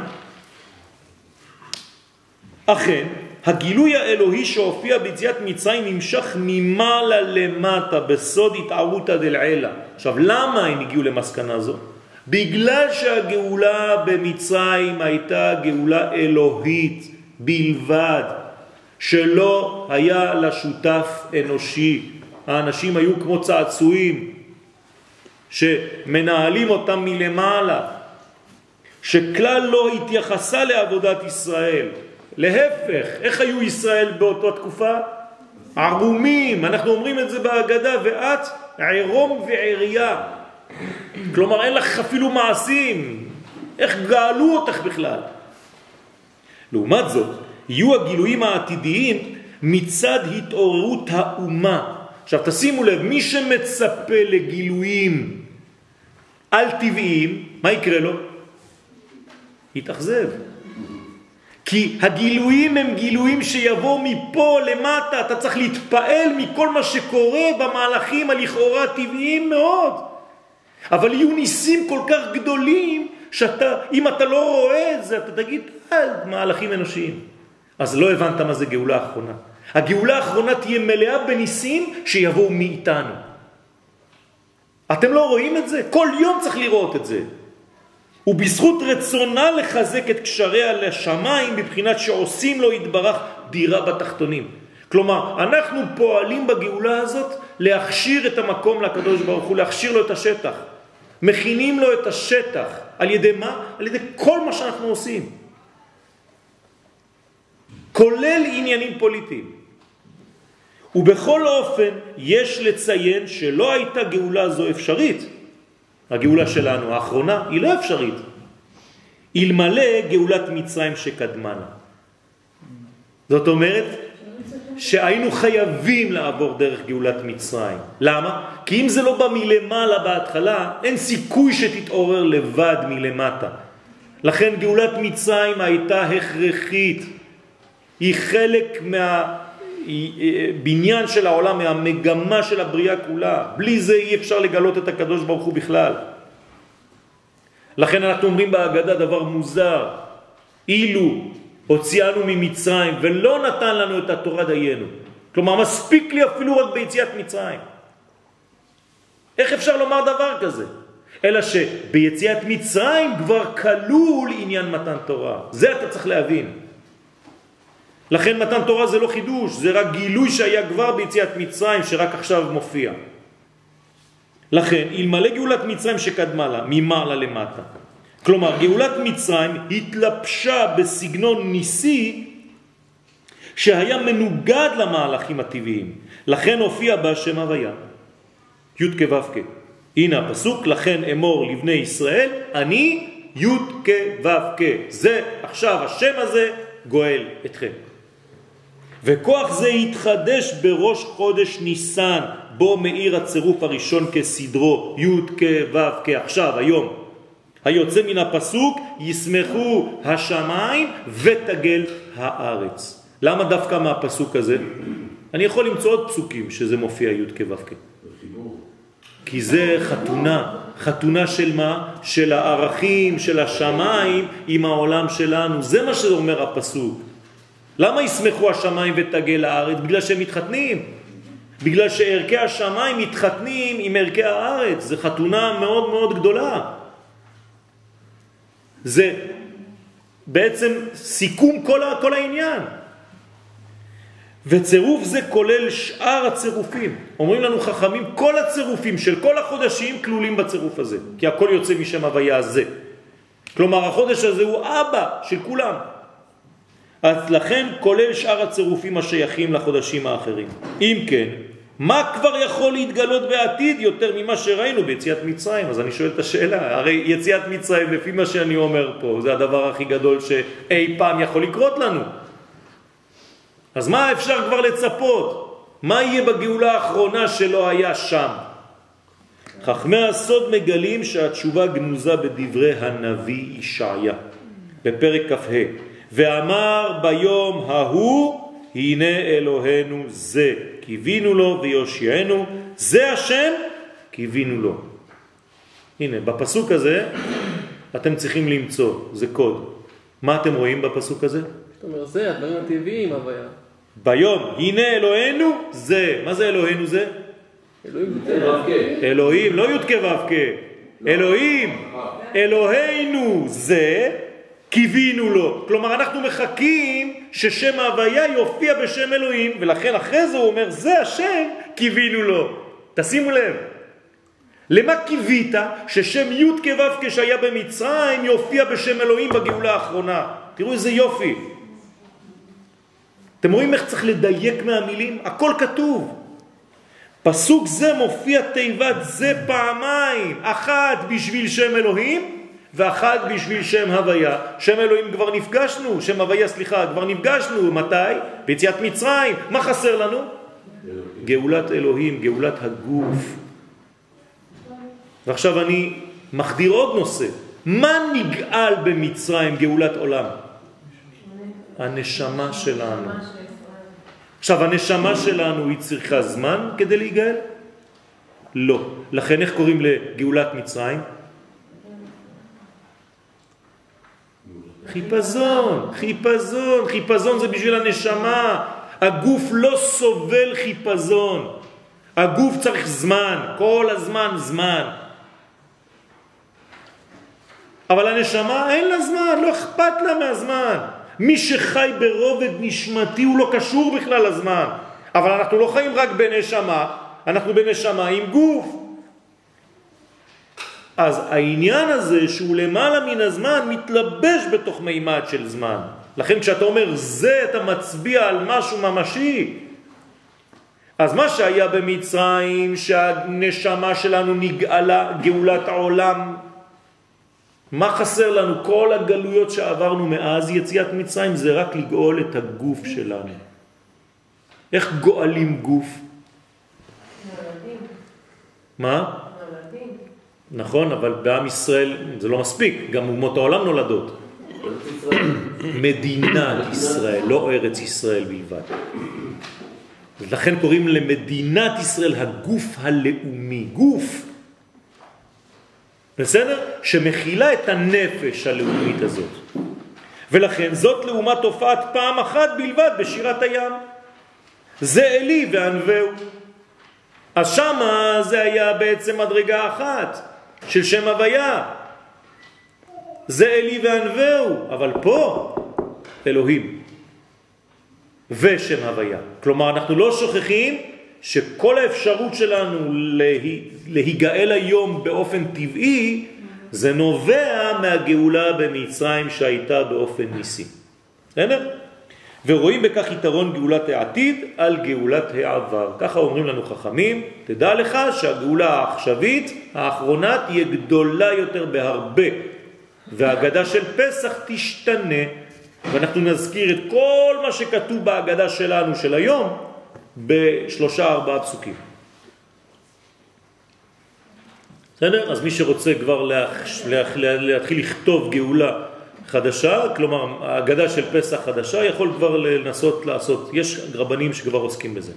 אכן, הגילוי האלוהי שהופיע ביציאת מצרים נמשך ממעלה למטה בסוד התערותא דלעילא. עכשיו, למה הם הגיעו למסקנה זו? בגלל שהגאולה במצרים הייתה גאולה אלוהית בלבד, שלא היה לה שותף אנושי. האנשים היו כמו צעצועים שמנהלים אותם מלמעלה, שכלל לא התייחסה לעבודת ישראל. להפך, איך היו ישראל באותה תקופה? ערומים, אנחנו אומרים את זה בהגדה, ואת עירום ועירייה. כלומר, אין לך אפילו מעשים. איך גאלו אותך בכלל? לעומת זאת, יהיו הגילויים העתידיים מצד התעוררות האומה. עכשיו תשימו לב, מי שמצפה לגילויים על טבעיים, מה יקרה לו? יתאכזב. כי הגילויים הם גילויים שיבואו מפה למטה, אתה צריך להתפעל מכל מה שקורה במהלכים הלכאורה טבעיים מאוד. אבל יהיו ניסים כל כך גדולים, שאתה, אם אתה לא רואה את זה, אתה תגיד, אה, מהלכים אנושיים. אז לא הבנת מה זה גאולה האחרונה. הגאולה האחרונה תהיה מלאה בניסים שיבואו מאיתנו. אתם לא רואים את זה? כל יום צריך לראות את זה. ובזכות רצונה לחזק את קשריה לשמיים בבחינת שעושים לו התברך דירה בתחתונים. כלומר, אנחנו פועלים בגאולה הזאת להכשיר את המקום לקדוש ברוך הוא, להכשיר לו את השטח. מכינים לו את השטח. על ידי מה? על ידי כל מה שאנחנו עושים. כולל עניינים פוליטיים. ובכל אופן יש לציין שלא הייתה גאולה זו אפשרית. הגאולה שלנו, האחרונה, היא לא אפשרית. אלמלא גאולת מצרים שקדמה לה. זאת אומרת שהיינו חייבים לעבור דרך גאולת מצרים. למה? כי אם זה לא בא מלמעלה בהתחלה, אין סיכוי שתתעורר לבד מלמטה. לכן גאולת מצרים הייתה הכרחית. היא חלק מהבניין של העולם, מהמגמה של הבריאה כולה. בלי זה אי אפשר לגלות את הקדוש ברוך הוא בכלל. לכן אנחנו אומרים בהגדה דבר מוזר. אילו הוציאנו ממצרים ולא נתן לנו את התורה דיינו. כלומר, מספיק לי אפילו רק ביציאת מצרים. איך אפשר לומר דבר כזה? אלא שביציאת מצרים כבר כלול עניין מתן תורה. זה אתה צריך להבין. לכן מתן תורה זה לא חידוש, זה רק גילוי שהיה כבר ביציאת מצרים שרק עכשיו מופיע. לכן, אלמלא גאולת מצרים שקדמה לה, ממעלה למטה, כלומר, גאולת מצרים התלבשה בסגנון ניסי שהיה מנוגד למהלכים הטבעיים. לכן הופיע בה שם הוויה. י' כו' כ'. הנה הפסוק, לכן אמור לבני ישראל, אני י' כו' כ'. זה עכשיו השם הזה גואל אתכם. וכוח זה יתחדש בראש חודש ניסן, בו מאיר הצירוף הראשון כסדרו, י' כ' ו' כעכשיו, היום. היוצא מן הפסוק, ישמחו השמיים ותגל הארץ. למה דווקא מהפסוק הזה? אני יכול למצוא עוד פסוקים שזה מופיע י' כ' ו' כ'. כי זה חתונה, חתונה של מה? של הערכים, של השמיים עם העולם שלנו. זה מה שאומר הפסוק. למה ישמחו השמיים ותגל הארץ? בגלל שהם מתחתנים. בגלל שערכי השמיים מתחתנים עם ערכי הארץ. זה חתונה מאוד מאוד גדולה. זה בעצם סיכום כל, כל העניין. וצירוף זה כולל שאר הצירופים. אומרים לנו חכמים, כל הצירופים של כל החודשים כלולים בצירוף הזה, כי הכל יוצא משם הוויה הזה. כלומר, החודש הזה הוא אבא של כולם. אז לכן כולל שאר הצירופים השייכים לחודשים האחרים. אם כן, מה כבר יכול להתגלות בעתיד יותר ממה שראינו ביציאת מצרים? אז אני שואל את השאלה, הרי יציאת מצרים, לפי מה שאני אומר פה, זה הדבר הכי גדול שאי פעם יכול לקרות לנו. אז מה אפשר כבר לצפות? מה יהיה בגאולה האחרונה שלא היה שם? חכמי הסוד מגלים שהתשובה גנוזה בדברי הנביא ישעיה, בפרק כ"ה, ואמר ביום ההוא, הנה אלוהינו זה, קיווינו לו ויושיענו, זה השם, קיווינו לו. הנה, בפסוק הזה אתם צריכים למצוא, זה קוד. מה אתם רואים בפסוק הזה? זאת אומרת, זה הדברים הטבעיים, הוויה. ביום, הנה אלוהינו זה. מה זה אלוהינו זה? אלוהים לא י' כו' כ'. אלוהים, אלוהינו זה, קיווינו לו. כלומר, אנחנו מחכים ששם ההוויה יופיע בשם אלוהים, ולכן אחרי זה הוא אומר, זה השם, קיווינו לו. תשימו לב. למה קיווית ששם י' כו' כשהיה במצרים יופיע בשם אלוהים בגאולה האחרונה? תראו איזה יופי. אתם רואים איך צריך לדייק מהמילים? הכל כתוב. פסוק זה מופיע תיבת זה פעמיים, אחת בשביל שם אלוהים ואחת בשביל שם הוויה. שם אלוהים כבר נפגשנו, שם הוויה סליחה, כבר נפגשנו, מתי? ביציאת מצרים. מה חסר לנו? גאולת אלוהים, גאולת הגוף. ועכשיו אני מחדיר עוד נושא. מה נגאל במצרים גאולת עולם? הנשמה שלנו. עכשיו, הנשמה שלנו היא צריכה זמן כדי להיגאל? לא. לכן איך קוראים לגאולת מצרים? חיפזון, חיפזון, חיפזון זה בשביל הנשמה. הגוף לא סובל חיפזון. הגוף צריך זמן, כל הזמן זמן. אבל הנשמה אין לה זמן, לא אכפת לה מהזמן. מי שחי ברובד נשמתי הוא לא קשור בכלל לזמן. אבל אנחנו לא חיים רק בנשמה, אנחנו בנשמה עם גוף. אז העניין הזה שהוא למעלה מן הזמן מתלבש בתוך מימד של זמן. לכן כשאתה אומר זה אתה מצביע על משהו ממשי. אז מה שהיה במצרים שהנשמה שלנו נגאלה גאולת העולם מה חסר לנו? כל הגלויות שעברנו מאז יציאת מצרים זה רק לגאול את הגוף שלנו. איך גואלים גוף? מה? נכון, אבל בעם ישראל זה לא מספיק, גם אומות העולם נולדות. מדינת ישראל, לא ארץ ישראל בלבד. לכן קוראים למדינת ישראל הגוף הלאומי, גוף. בסדר? שמכילה את הנפש הלאומית הזאת. ולכן זאת לעומת תופעת פעם אחת בלבד בשירת הים. זה אלי וענווהו. אז שמה זה היה בעצם מדרגה אחת של שם הוויה. זה אלי וענווהו, אבל פה אלוהים ושם הוויה. כלומר, אנחנו לא שוכחים שכל האפשרות שלנו להיגאל היום באופן טבעי זה נובע מהגאולה במצרים שהייתה באופן ניסי. בסדר? ורואים בכך יתרון גאולת העתיד על גאולת העבר. ככה אומרים לנו חכמים, תדע לך שהגאולה העכשווית, האחרונה, תהיה גדולה יותר בהרבה, והגדה של פסח תשתנה ואנחנו נזכיר את כל מה שכתוב בהגדה שלנו של היום בשלושה ארבעה פסוקים. בסדר? אז מי שרוצה כבר. להתחיל לכתוב גאולה חדשה, כלומר ההגדה של פסח חדשה, יכול כבר לנסות לעשות, יש רבנים שכבר עוסקים בזה.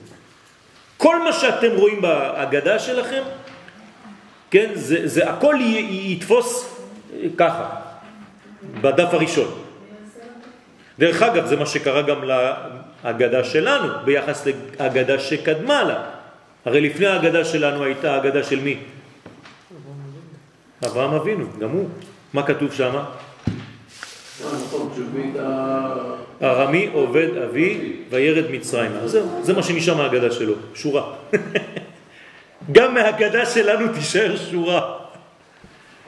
כל מה שאתם רואים בהגדה שלכם, כן, זה, זה הכל י, יתפוס ככה, בדף הראשון. דרך אגב, זה מה שקרה גם להגדה שלנו, ביחס להגדה שקדמה לה. הרי לפני ההגדה שלנו הייתה הגדה של מי? אברהם אבינו, גם הוא. מה כתוב שם? ארמי עובד אבי וירד מצרימה. זהו, זה מה שנשאר מההגדה שלו, שורה. גם מההגדה שלנו תישאר שורה.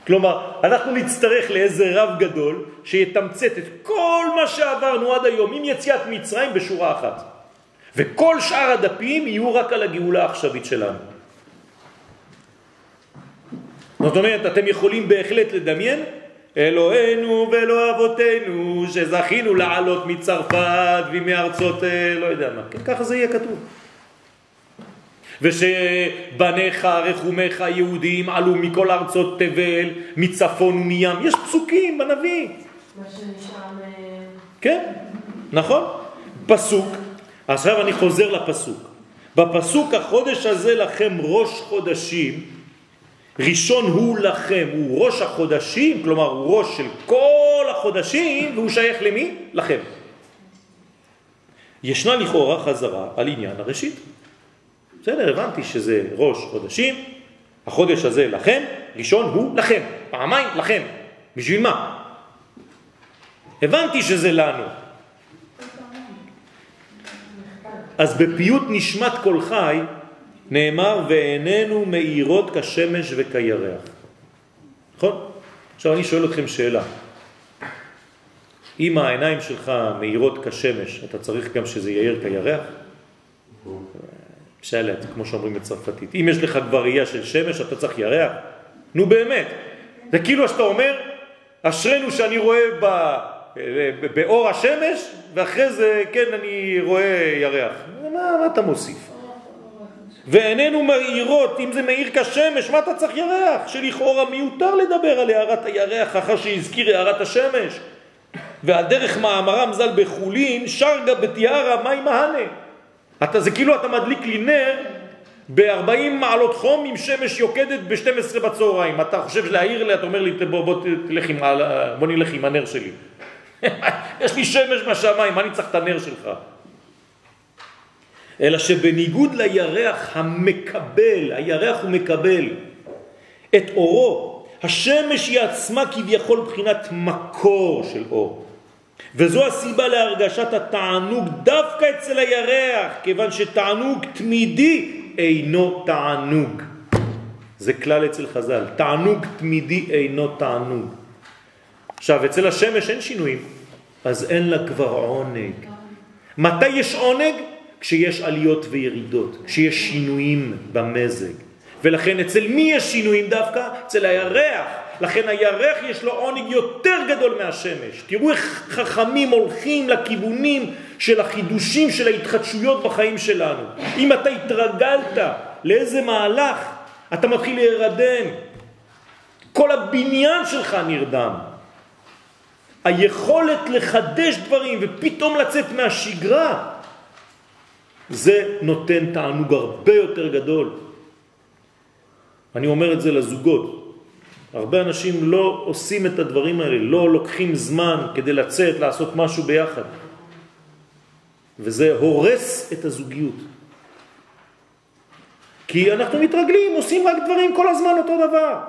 כלומר, אנחנו נצטרך לאיזה רב גדול שיתמצת את כל מה שעברנו עד היום עם יציאת מצרים בשורה אחת. וכל שאר הדפים יהיו רק על הגאולה העכשווית שלנו. זאת אומרת, אתם יכולים בהחלט לדמיין אלוהינו ואלוה אבותינו שזכינו לעלות מצרפת ומארצות אה, לא יודע מה, כן, ככה זה יהיה כתוב. ושבניך רחומך יהודים עלו מכל ארצות תבל, מצפון ומים, יש פסוקים בנביא. מה שנשאר. כן, נכון. פסוק, עכשיו אני חוזר לפסוק. בפסוק החודש הזה לכם ראש חודשים, ראשון הוא לכם, הוא ראש החודשים, כלומר הוא ראש של כל החודשים, והוא שייך למי? לכם. ישנה לכאורה חזרה על עניין הראשית. בסדר, הבנתי שזה ראש חודשים, החודש הזה לכם, ראשון הוא לכם, פעמיים לכם. בשביל מה? הבנתי שזה לנו. אז בפיוט נשמת כל חי נאמר ועינינו מאירות כשמש וכירח. נכון? עכשיו אני שואל אתכם שאלה. אם העיניים שלך מאירות כשמש, אתה צריך גם שזה יאיר כירח? שלט, כמו שאומרים בצרפתית. אם יש לך כבר ראייה של שמש, אתה צריך ירח? נו באמת. זה כאילו שאתה אומר, אשרנו שאני רואה ב, באור השמש, ואחרי זה, כן, אני רואה ירח. מה, מה אתה מוסיף? ועינינו מאירות, אם זה מאיר כשמש, מה אתה צריך ירח? שלכאורה מיותר לדבר על הערת הירח אחר שהזכיר הערת השמש. ועל דרך מאמרם ז"ל בחולין, שרגה בתיארה מי מהנה. אתה, זה כאילו אתה מדליק לי נר ב-40 מעלות חום עם שמש יוקדת ב-12 בצהריים. אתה חושב להעיר לי, אתה אומר לי, בוא, בוא, תלך עם, בוא נלך עם הנר שלי. יש לי שמש בשמיים, מה אני צריך את הנר שלך? אלא שבניגוד לירח המקבל, הירח הוא מקבל את אורו, השמש היא עצמה כביכול בחינת מקור של אור. וזו הסיבה להרגשת התענוג דווקא אצל הירח, כיוון שתענוג תמידי אינו תענוג. זה כלל אצל חז"ל, תענוג תמידי אינו תענוג. עכשיו, אצל השמש אין שינויים, אז אין לה כבר עונג. מתי יש עונג? כשיש עליות וירידות, כשיש שינויים במזג. ולכן אצל מי יש שינויים דווקא? אצל הירח. לכן הירח יש לו עונג יותר גדול מהשמש. תראו איך חכמים הולכים לכיוונים של החידושים של ההתחדשויות בחיים שלנו. אם אתה התרגלת לאיזה מהלך, אתה מתחיל להירדם. כל הבניין שלך נרדם. היכולת לחדש דברים ופתאום לצאת מהשגרה, זה נותן תענוג הרבה יותר גדול. אני אומר את זה לזוגות. הרבה אנשים לא עושים את הדברים האלה, לא לוקחים זמן כדי לצאת, לעשות משהו ביחד. וזה הורס את הזוגיות. כי אנחנו מתרגלים, עושים רק דברים כל הזמן אותו דבר.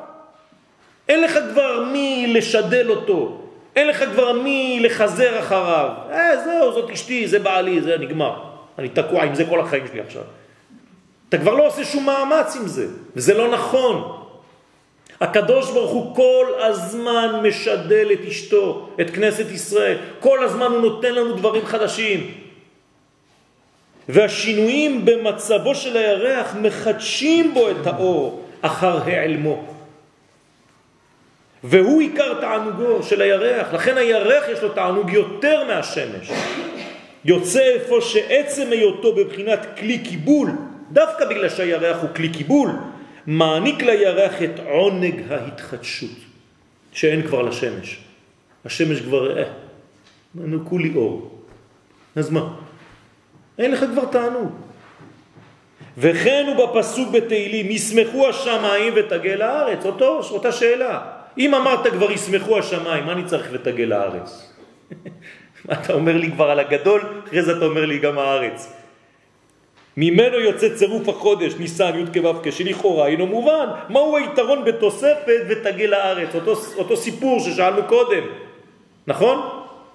אין לך כבר מי לשדל אותו, אין לך כבר מי לחזר אחריו. אה, זהו, זאת אשתי, זה בעלי, זה נגמר. אני תקוע עם זה כל החיים שלי עכשיו. אתה כבר לא עושה שום מאמץ עם זה, וזה לא נכון. הקדוש ברוך הוא כל הזמן משדל את אשתו, את כנסת ישראל. כל הזמן הוא נותן לנו דברים חדשים. והשינויים במצבו של הירח מחדשים בו את האור אחר העלמו. והוא עיקר תענוגו של הירח, לכן הירח יש לו תענוג יותר מהשמש. יוצא איפה שעצם היותו בבחינת כלי קיבול, דווקא בגלל שהירח הוא כלי קיבול, מעניק לירח את עונג ההתחדשות, שאין כבר לשמש. השמש כבר, אה, נו כולי אור. אז מה? אין לך כבר תענוג. וכן הוא בפסוק בתהילים, ישמחו השמיים ותגל הארץ, אותו, אותה שאלה. אם אמרת כבר ישמחו השמיים, מה אני צריך ותגל הארץ? אתה אומר לי כבר על הגדול, אחרי זה אתה אומר לי גם הארץ. ממנו יוצא צירוף החודש, ניסן, י' כו' כשלכאורה אינו מובן. מהו היתרון בתוספת ותגל הארץ? אותו, אותו סיפור ששאלנו קודם, נכון?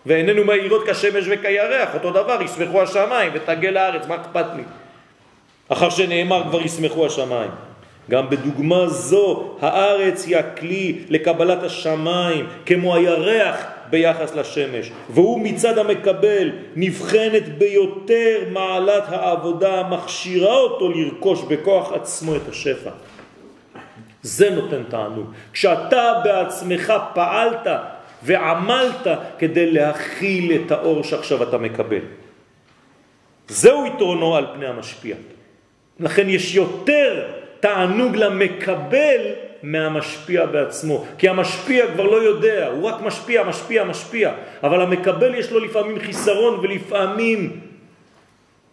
ואיננו מאירות כשמש וכירח, אותו דבר, ישמחו השמיים ותגל הארץ, מה אכפת לי? אחר שנאמר כבר ישמחו השמיים. גם בדוגמה זו הארץ היא הכלי לקבלת השמיים כמו הירח ביחס לשמש והוא מצד המקבל נבחנת ביותר מעלת העבודה המכשירה אותו לרכוש בכוח עצמו את השפע. זה נותן תענוג. כשאתה בעצמך פעלת ועמלת כדי להכיל את האור שעכשיו אתה מקבל. זהו יתרונו על פני המשפיע. לכן יש יותר תענוג למקבל מהמשפיע בעצמו. כי המשפיע כבר לא יודע, הוא רק משפיע, משפיע, משפיע. אבל המקבל יש לו לפעמים חיסרון ולפעמים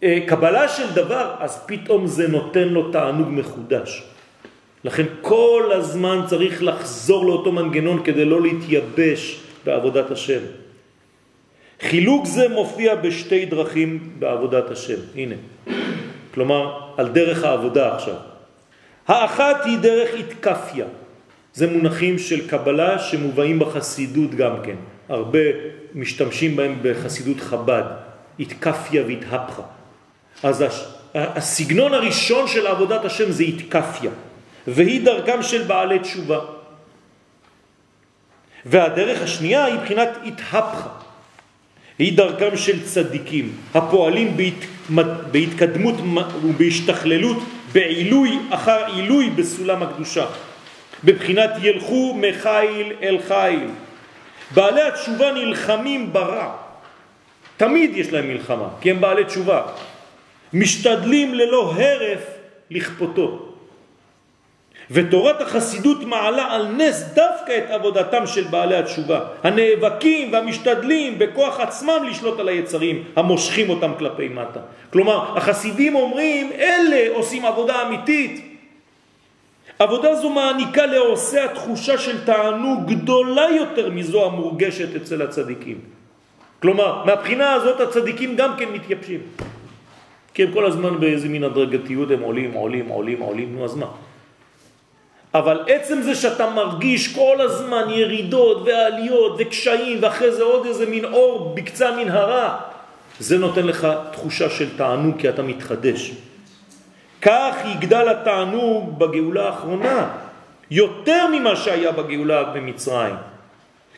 אה, קבלה של דבר, אז פתאום זה נותן לו תענוג מחודש. לכן כל הזמן צריך לחזור לאותו מנגנון כדי לא להתייבש בעבודת השם. חילוק זה מופיע בשתי דרכים בעבודת השם. הנה. כלומר, על דרך העבודה עכשיו. האחת היא דרך התקפיה. זה מונחים של קבלה שמובאים בחסידות גם כן. הרבה משתמשים בהם בחסידות חב"ד. התקפיה והתהפכה. אז הסגנון הראשון של עבודת השם זה התקפיה, והיא דרכם של בעלי תשובה. והדרך השנייה היא בחינת התהפכה. היא דרכם של צדיקים, הפועלים בהת... בהתקדמות ובהשתכללות, בעילוי אחר עילוי בסולם הקדושה. בבחינת ילכו מחיל אל חיל. בעלי התשובה נלחמים ברע. תמיד יש להם מלחמה, כי הם בעלי תשובה. משתדלים ללא הרף לכפותו. ותורת החסידות מעלה על נס דווקא את עבודתם של בעלי התשובה, הנאבקים והמשתדלים בכוח עצמם לשלוט על היצרים, המושכים אותם כלפי מטה. כלומר, החסידים אומרים, אלה עושים עבודה אמיתית. עבודה זו מעניקה לעושה התחושה של תענוג גדולה יותר מזו המורגשת אצל הצדיקים. כלומר, מהבחינה הזאת הצדיקים גם כן מתייבשים. כי הם כל הזמן באיזה מין הדרגתיות הם עולים, עולים, עולים, עולים, נו אז מה? אבל עצם זה שאתה מרגיש כל הזמן ירידות ועליות וקשיים ואחרי זה עוד איזה מין אור בקצה מנהרה, זה נותן לך תחושה של תענוג כי אתה מתחדש. כך יגדל התענוג בגאולה האחרונה, יותר ממה שהיה בגאולה במצרים.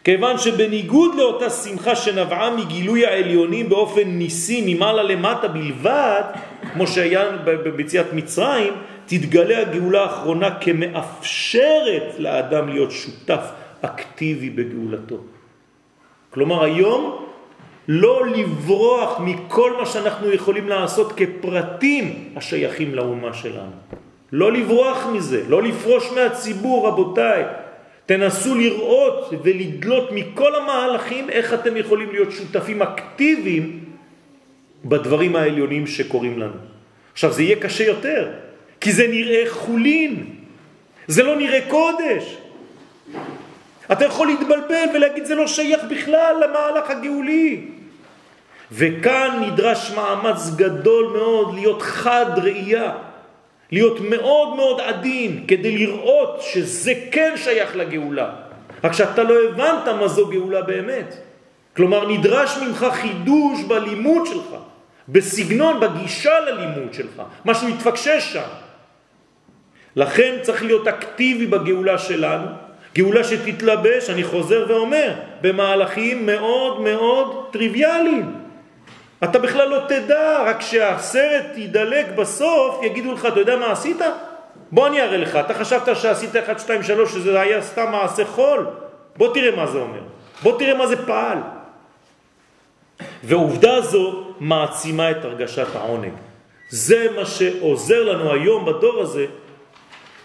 כיוון שבניגוד לאותה שמחה שנבעה מגילוי העליונים באופן ניסי ממעלה למטה בלבד, כמו שהיה ביציאת מצרים, תתגלה הגאולה האחרונה כמאפשרת לאדם להיות שותף אקטיבי בגאולתו. כלומר היום לא לברוח מכל מה שאנחנו יכולים לעשות כפרטים השייכים לאומה שלנו. לא לברוח מזה, לא לפרוש מהציבור, רבותיי. תנסו לראות ולדלות מכל המהלכים איך אתם יכולים להיות שותפים אקטיביים בדברים העליונים שקורים לנו. עכשיו זה יהיה קשה יותר, כי זה נראה חולין, זה לא נראה קודש. אתה יכול להתבלבל ולהגיד זה לא שייך בכלל למהלך הגאולי. וכאן נדרש מאמץ גדול מאוד להיות חד ראייה, להיות מאוד מאוד עדין כדי לראות שזה כן שייך לגאולה. רק שאתה לא הבנת מה זו גאולה באמת. כלומר נדרש ממך חידוש בלימוד שלך, בסגנון, בגישה ללימוד שלך, משהו התפקשש שם. לכן צריך להיות אקטיבי בגאולה שלנו, גאולה שתתלבש, אני חוזר ואומר, במהלכים מאוד מאוד טריוויאליים. אתה בכלל לא תדע, רק שהסרט ידלק בסוף, יגידו לך, אתה יודע מה עשית? בוא אני אראה לך, אתה חשבת שעשית 1, 2, 3, שזה היה סתם מעשה חול? בוא תראה מה זה אומר. בוא תראה מה זה פעל. ועובדה זו מעצימה את הרגשת העונג. זה מה שעוזר לנו היום בדור הזה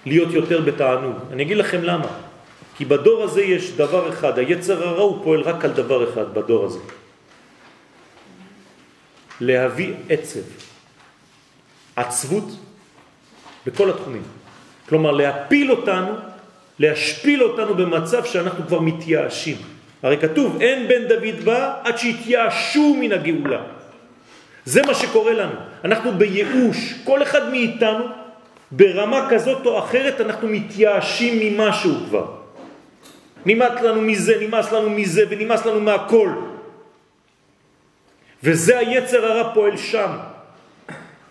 להיות יותר בתענוג. אני אגיד לכם למה. כי בדור הזה יש דבר אחד, היצר הרע הוא פועל רק על דבר אחד בדור הזה. להביא עצב, עצבות בכל התחומים. כלומר, להפיל אותנו, להשפיל אותנו במצב שאנחנו כבר מתייאשים. הרי כתוב, אין בן דוד בא עד שהתייאשו מן הגאולה. זה מה שקורה לנו. אנחנו בייאוש, כל אחד מאיתנו, ברמה כזאת או אחרת, אנחנו מתייאשים ממשהו כבר. נמאס לנו מזה, נמאס לנו מזה ונמאס לנו מהכל. וזה היצר הרע פועל שם,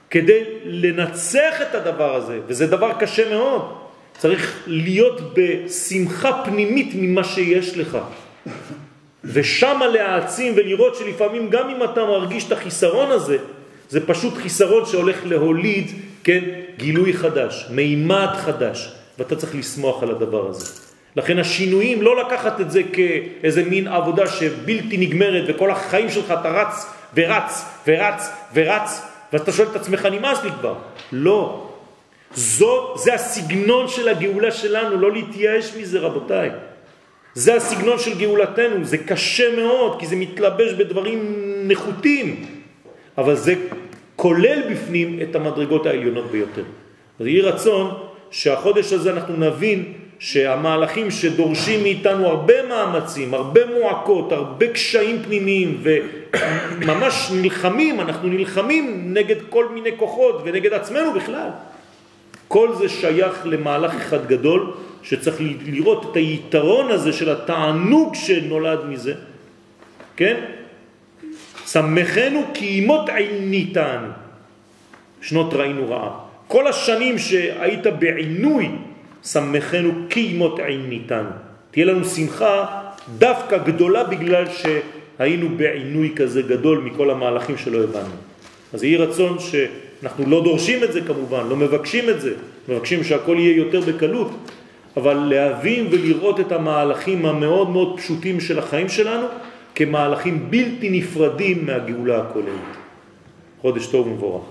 כדי לנצח את הדבר הזה, וזה דבר קשה מאוד. צריך להיות בשמחה פנימית ממה שיש לך. ושם להעצים ולראות שלפעמים גם אם אתה מרגיש את החיסרון הזה, זה פשוט חיסרון שהולך להוליד, כן, גילוי חדש, מימד חדש, ואתה צריך לסמוח על הדבר הזה. לכן השינויים, לא לקחת את זה כאיזה מין עבודה שבלתי נגמרת וכל החיים שלך אתה רץ ורץ ורץ ורץ ואתה שואל את עצמך, נמאס לי כבר. לא. זו, זה הסגנון של הגאולה שלנו, לא להתייאש מזה רבותיי. זה הסגנון של גאולתנו, זה קשה מאוד כי זה מתלבש בדברים נחותים, אבל זה כולל בפנים את המדרגות העליונות ביותר. אז יהי רצון שהחודש הזה אנחנו נבין שהמהלכים שדורשים מאיתנו הרבה מאמצים, הרבה מועקות, הרבה קשיים פנימיים וממש נלחמים, אנחנו נלחמים נגד כל מיני כוחות ונגד עצמנו בכלל. כל זה שייך למהלך אחד גדול שצריך לראות את היתרון הזה של התענוג שנולד מזה, כן? שמחנו כי אימות עיניתן, שנות ראינו רעה. כל השנים שהיית בעינוי, שמחנו כי אימות עיניתן. תהיה לנו שמחה דווקא גדולה בגלל שהיינו בעינוי כזה גדול מכל המהלכים שלא הבנו. אז יהי רצון שאנחנו לא דורשים את זה כמובן, לא מבקשים את זה, מבקשים שהכל יהיה יותר בקלות, אבל להבין ולראות את המהלכים המאוד מאוד פשוטים של החיים שלנו כמהלכים בלתי נפרדים מהגאולה הכוללת. חודש טוב ומבורך.